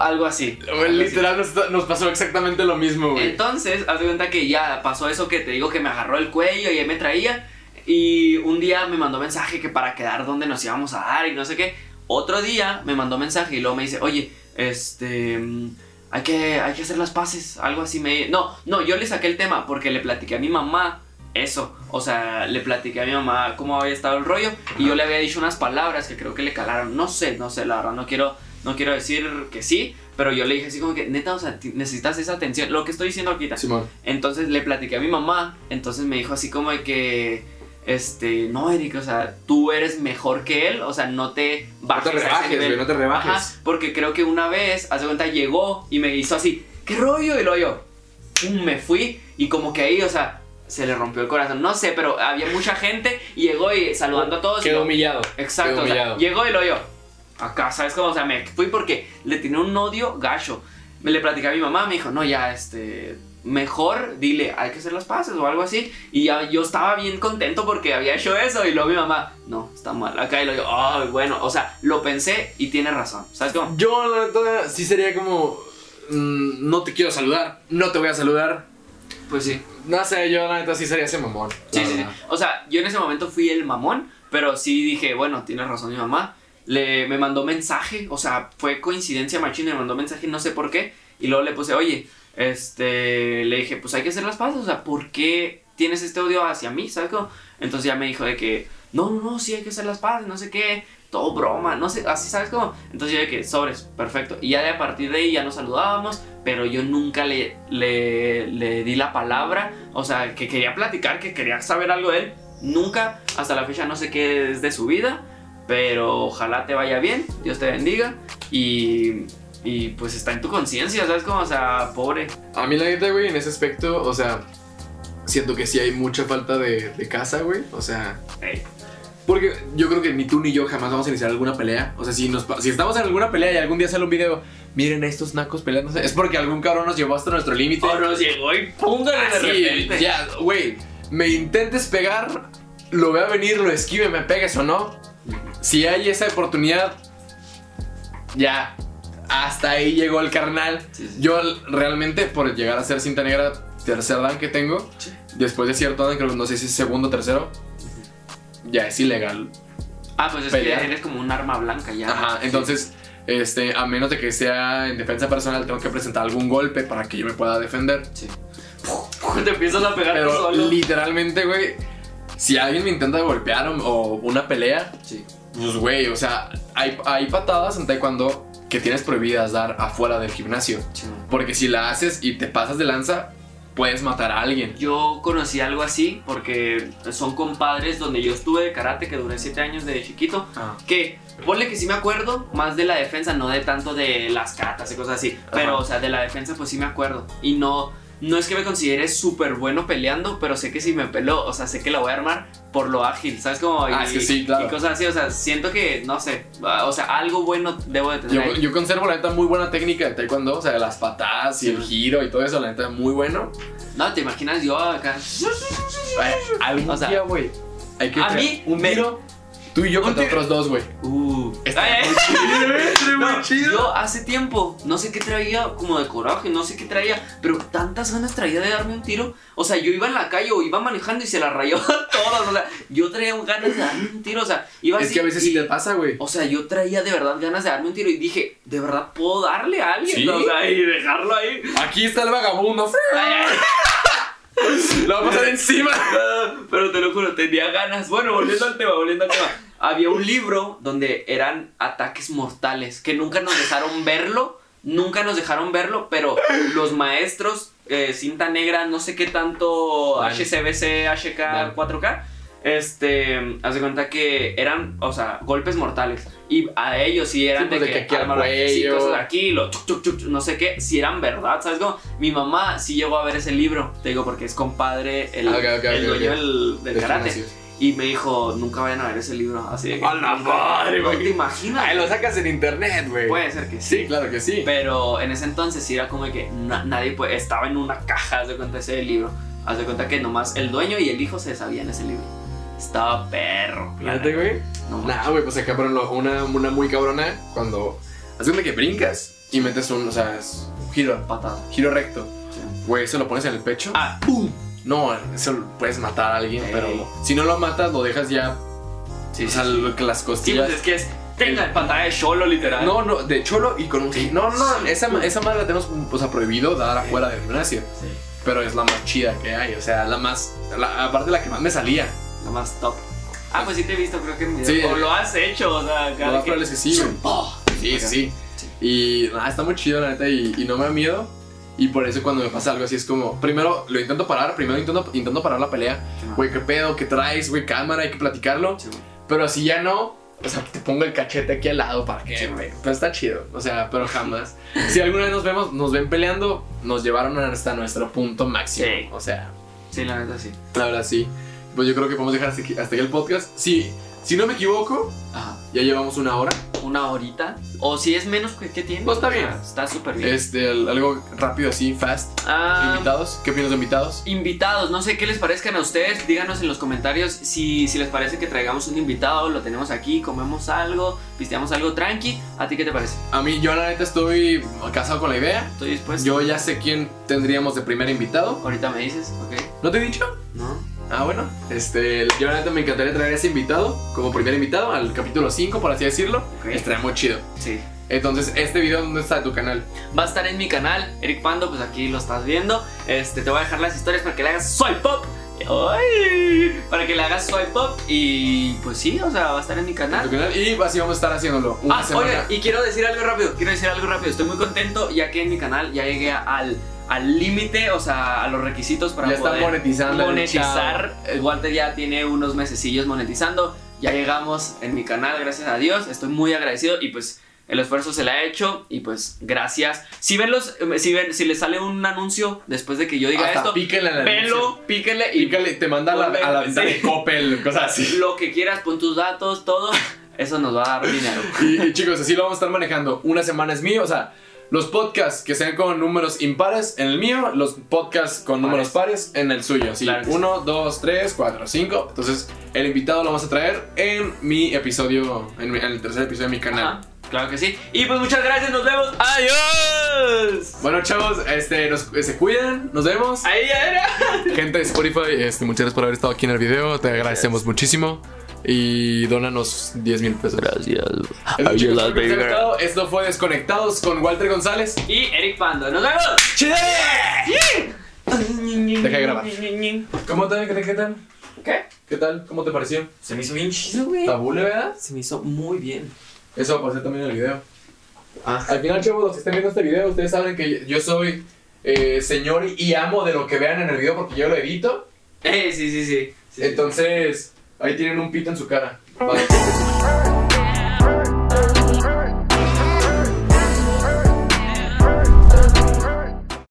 Algo así. Güey, algo así. Literal nos, nos pasó exactamente lo mismo, güey. Entonces, haz de cuenta que ya pasó eso que te digo que me agarró el cuello y él me traía. Y un día me mandó mensaje que para quedar donde nos íbamos a dar y no sé qué. Otro día me mandó mensaje y luego me dice, oye, este. mm, Hay que, hay que hacer las paces. Algo así me. No, no, yo le saqué el tema porque le platiqué a mi mamá eso. O sea, le platiqué a mi mamá cómo había estado el rollo. Y yo le había dicho unas palabras que creo que le calaron. No sé, no sé, la verdad, no quiero. No quiero decir que sí, pero yo le dije así como que, neta, o sea, ti- necesitas esa atención. Lo que estoy diciendo ahorita. Simón. Entonces le platiqué a mi mamá, entonces me dijo así como de que, este, no, Eric, o sea, tú eres mejor que él, o sea, no te No bajes. te a ese rebajes, nivel". güey, no te rebajes. Ajá, porque creo que una vez, hace cuenta, llegó y me hizo así, ¿qué rollo? Y luego yo, pum, me fui y como que ahí, o sea, se le rompió el corazón, no sé, pero había mucha gente y llegó y saludando a todos. Quedó lo- humillado. Exacto, Quedó o sea, humillado. llegó y lo yo. Acá, ¿sabes cómo? O sea, me fui porque le tenía un odio gacho. Me le platicé a mi mamá, me dijo, no, ya, este, mejor dile, hay que hacer las paces o algo así. Y ya yo estaba bien contento porque había hecho eso. Y luego mi mamá, no, está mal. Acá y lo ay, bueno, o sea, lo pensé y tiene razón. ¿Sabes cómo? Yo, la neta, sí sería como. mm, no te quiero saludar, no te voy a saludar. Pues sí. No sé, yo, la neta, sí sería ese mamón. Sí, sí, sí. O sea, yo en ese momento fui el mamón, pero sí dije, bueno, tiene razón mi mamá. Le, me mandó mensaje, o sea, fue coincidencia machina, me mandó mensaje, no sé por qué. Y luego le puse, oye, este, le dije, pues hay que hacer las paces, o sea, ¿por qué tienes este odio hacia mí? ¿Sabes cómo? Entonces ya me dijo de que, no, no, no, sí hay que hacer las paces, no sé qué, todo broma, no sé, así, ¿sabes cómo? Entonces yo de que, sobres, perfecto. Y ya de a partir de ahí ya nos saludábamos, pero yo nunca le, le, le di la palabra, o sea, que quería platicar, que quería saber algo de él. Nunca, hasta la fecha no sé qué es de su vida, pero ojalá te vaya bien, Dios te bendiga y, y pues está en tu conciencia, ¿sabes cómo? O sea, pobre. A mí, la neta, güey, en ese aspecto, o sea, siento que sí hay mucha falta de, de casa, güey. O sea, Ey, porque yo creo que ni tú ni yo jamás vamos a iniciar alguna pelea. O sea, si, nos, si estamos en alguna pelea y algún día sale un video, miren a estos nacos peleándose, es porque algún cabrón nos llevó hasta nuestro límite. O nos llegó y póngale de Así, repente. ya, güey, me intentes pegar, lo vea venir, lo esquive, me pegues o no. Si hay esa oportunidad, ya, hasta ahí llegó el carnal. Sí, sí. Yo realmente, por llegar a ser cinta negra, tercer dan que tengo, Sí. después de cierto dan, creo que no sé si es segundo o tercero, ya es ilegal. Ah, pues es Pelear. que eres como un arma blanca ya. Ajá, entonces, este, a menos de que sea en defensa personal, tengo que presentar algún golpe para que yo me pueda defender. Sí. Te empiezas a pegar Pero solo. literalmente, güey, si alguien me intenta golpear o, o una pelea, Sí. pues, güey, o sea, hay, hay patadas en taekwondo que tienes prohibidas dar afuera del gimnasio. Porque si la haces y te pasas de lanza, puedes matar a alguien. Yo conocí algo así porque son compadres donde yo estuve de karate, que duré 7 años de chiquito. Ah. Que ponle que sí me acuerdo más de la defensa, no de tanto de las catas y cosas así. Pero, o sea, de la defensa, pues sí me acuerdo. Y no. No es que me considere súper bueno peleando, pero sé que si me peló, o sea, sé que la voy a armar por lo ágil, ¿sabes? Como, Ah, y, es que sí, claro. y cosas así, o sea, siento que, no sé, o sea, algo bueno debo de tener. Yo, ahí. yo conservo la neta muy buena técnica de taekwondo, o sea, las patadas y el giro y todo eso, la neta muy bueno. No, te imaginas yo acá. Ay, algún O sea, día, güey. Hay que a mí un me- tiro, tú y yo contra otros dos, güey. Uh. Está Ay, muy chido, está muy No, chido. Yo hace tiempo, no sé qué traía, como de coraje, no sé qué traía, pero tantas ganas traía de darme un tiro. O sea, yo iba en la calle o iba manejando y se la rayó a todas. O sea, yo traía ganas de darme un tiro. O sea, iba Es así que a veces y- sí te pasa, güey. O sea, yo traía de verdad ganas de darme un tiro y dije, ¿de verdad puedo darle a alguien? Sí. O sea, y dejarlo ahí. Aquí está el vagabundo. Ay, ay. Lo va a pasar encima. Pero te lo juro, tenía ganas. Bueno, volviendo al tema, volviendo al tema. Había un libro donde eran ataques mortales que nunca nos dejaron verlo. Nunca nos dejaron verlo, pero los maestros, eh, cinta negra, no sé qué tanto Vale. HCBC, HK, Vale. 4K, este, haz de cuenta que eran, o sea, golpes mortales. Y a ellos sí eran Sí, pues, de de que, que aquí al cuello. cosas de aquí, lo chuc, chuc, chuc, no sé qué, si eran verdad, ¿sabes cómo? Mi mamá sí llegó a ver ese libro, te digo, porque es compadre, el, Ah, ok, ok, el dueño ok. del, del De karate. Y me dijo, nunca vayan a ver ese libro, así de que... ¡A la madre, ¿No güey! te imaginas? Ay, lo sacas en internet, güey. Puede ser que sí. Sí, claro que sí. Pero en ese entonces sí era como de que na- nadie puede, estaba en una caja, haz de cuenta ese libro. Haz de cuenta que nomás el dueño y el hijo se sabían ese libro. Estaba perro. Fíjate, güey. No. Nah, güey, pues acá, pero no, una, una muy cabrona cuando. Haz de que brincas y metes un, o sea, es un giro, Patada. giro recto. Sí. Güey, eso lo pones en el pecho. Ah, ¡pum! No, eso puedes matar a alguien, Ey. pero si no lo matas, lo dejas ya. Sí, o sí, sea, sí. lo que las Sí, costillas. pues es que es. Tenga pantalla de cholo, literal. no, no, de cholo y con un. Sí. No, no, esa, esa madre la tenemos o sea, prohibido dar afuera del gimnasio. Sí, Pero es la más chida que hay, o sea, la más. la- aparte, la que más me salía. Lo más top. Ah, pues sí te he visto, creo que en. Sí. o lo has hecho, o sea, Lo cada más probable es que sí, güey. Sí, sí. Sí. Y nada, está muy chido, la neta, y, y no me da miedo. Y por eso cuando me pasa algo así es como, primero lo intento parar, primero intento, intento parar la pelea. Güey, ¿qué pedo? ¿Qué traes? Güey, cámara, hay que platicarlo. Sí. Pero si ya no, o sea, te pongo el cachete aquí al lado para que, Sí. Pero está chido, o sea, pero jamás. si alguna vez nos vemos, nos ven peleando, nos llevaron hasta nuestro punto máximo. Sí. O sea, Sí, la neta sí. la verdad sí. Pues yo creo que podemos dejar hasta aquí, hasta aquí el podcast. Sí, si no me equivoco, Ajá. ya llevamos una hora. Una horita. O si es menos, ¿qué, qué tiene? Pues está bien. Está súper bien. Este, algo rápido así, fast. Ah, Invitados, ¿qué opinas de invitados? Invitados, no sé qué les parezcan a ustedes, díganos en los comentarios si, si les parece que traigamos un invitado, lo tenemos aquí, comemos algo, pisteamos algo tranqui, ¿a ti qué te parece? A mí, yo la neta estoy casado con la idea. ¿Estoy dispuesto? Yo ya sé quién tendríamos de primer invitado. Ahorita me dices, ¿ok? ¿No te he dicho? ¿No? Ah, bueno. Este, yo la neta me encantaría traer a ese invitado como primer invitado al capítulo 5, por así decirlo. Ok. Estaría muy chido. Sí. Entonces, este video, ¿dónde está tu canal? Va a estar en mi canal, Eric Pando, pues aquí lo estás viendo. Este, te voy a dejar las historias para que le hagas swipe up. ¡Ay! Para que le hagas swipe up y pues sí, o sea, va a estar en mi En tu canal. canal. Y así vamos a estar haciéndolo. Una Ah, semana. oye, y quiero decir algo rápido, quiero decir algo rápido. Estoy muy contento ya que en mi canal ya llegué al al límite, o sea, a los requisitos para Ya poder monetizando el monetizar. El Walter ya tiene unos mesecillos monetizando. Ya llegamos en mi canal, gracias a Dios. Estoy muy agradecido y pues el esfuerzo se le ha hecho y pues gracias. Si ven los, si ven, si les sale un anuncio después de que yo diga Hasta esto, píquenle al velo, píquenle y Pícale, te manda a la, a la ventana Sí. de Coppel, cosas así. lo que quieras, pon tus datos, todo. Eso nos va a dar dinero. Y, y, chicos, así lo vamos a estar manejando. Una semana es mío, o sea, los podcasts que sean con números impares en el mío, los podcasts con números pares en el suyo. Así, Claro que sí. uno, dos, tres, cuatro, cinco. Entonces, el invitado lo vamos a traer en mi episodio, en, mi- en el tercer episodio de mi canal. Ajá, claro que sí. Y pues muchas gracias, nos vemos. Adiós. Bueno, chavos, este, nos- se cuidan, nos vemos. Ahí ya era. Gente de Spotify, este, muchas gracias por haber estado aquí en el video. Te agradecemos muchísimo. Y dónanos 10 mil pesos. Gracias. Esto fue Desconectados con Walter González. Y Eric Pando. Nos vemos. Deja de grabar. ¿Cómo te, qué, qué tal? ¿Qué? ¿Qué tal? ¿Cómo te pareció? Se me hizo bien chido, güey. Tabule, ¿verdad? Se me hizo muy bien. Eso va a pasar también en el video. Ah. Al final, chavos, los que estén viendo este video, ustedes saben que yo soy eh, señor y amo de lo que vean en el video porque yo lo edito. Eh, sí, sí, sí. sí. Entonces, ahí tienen un pito en su cara.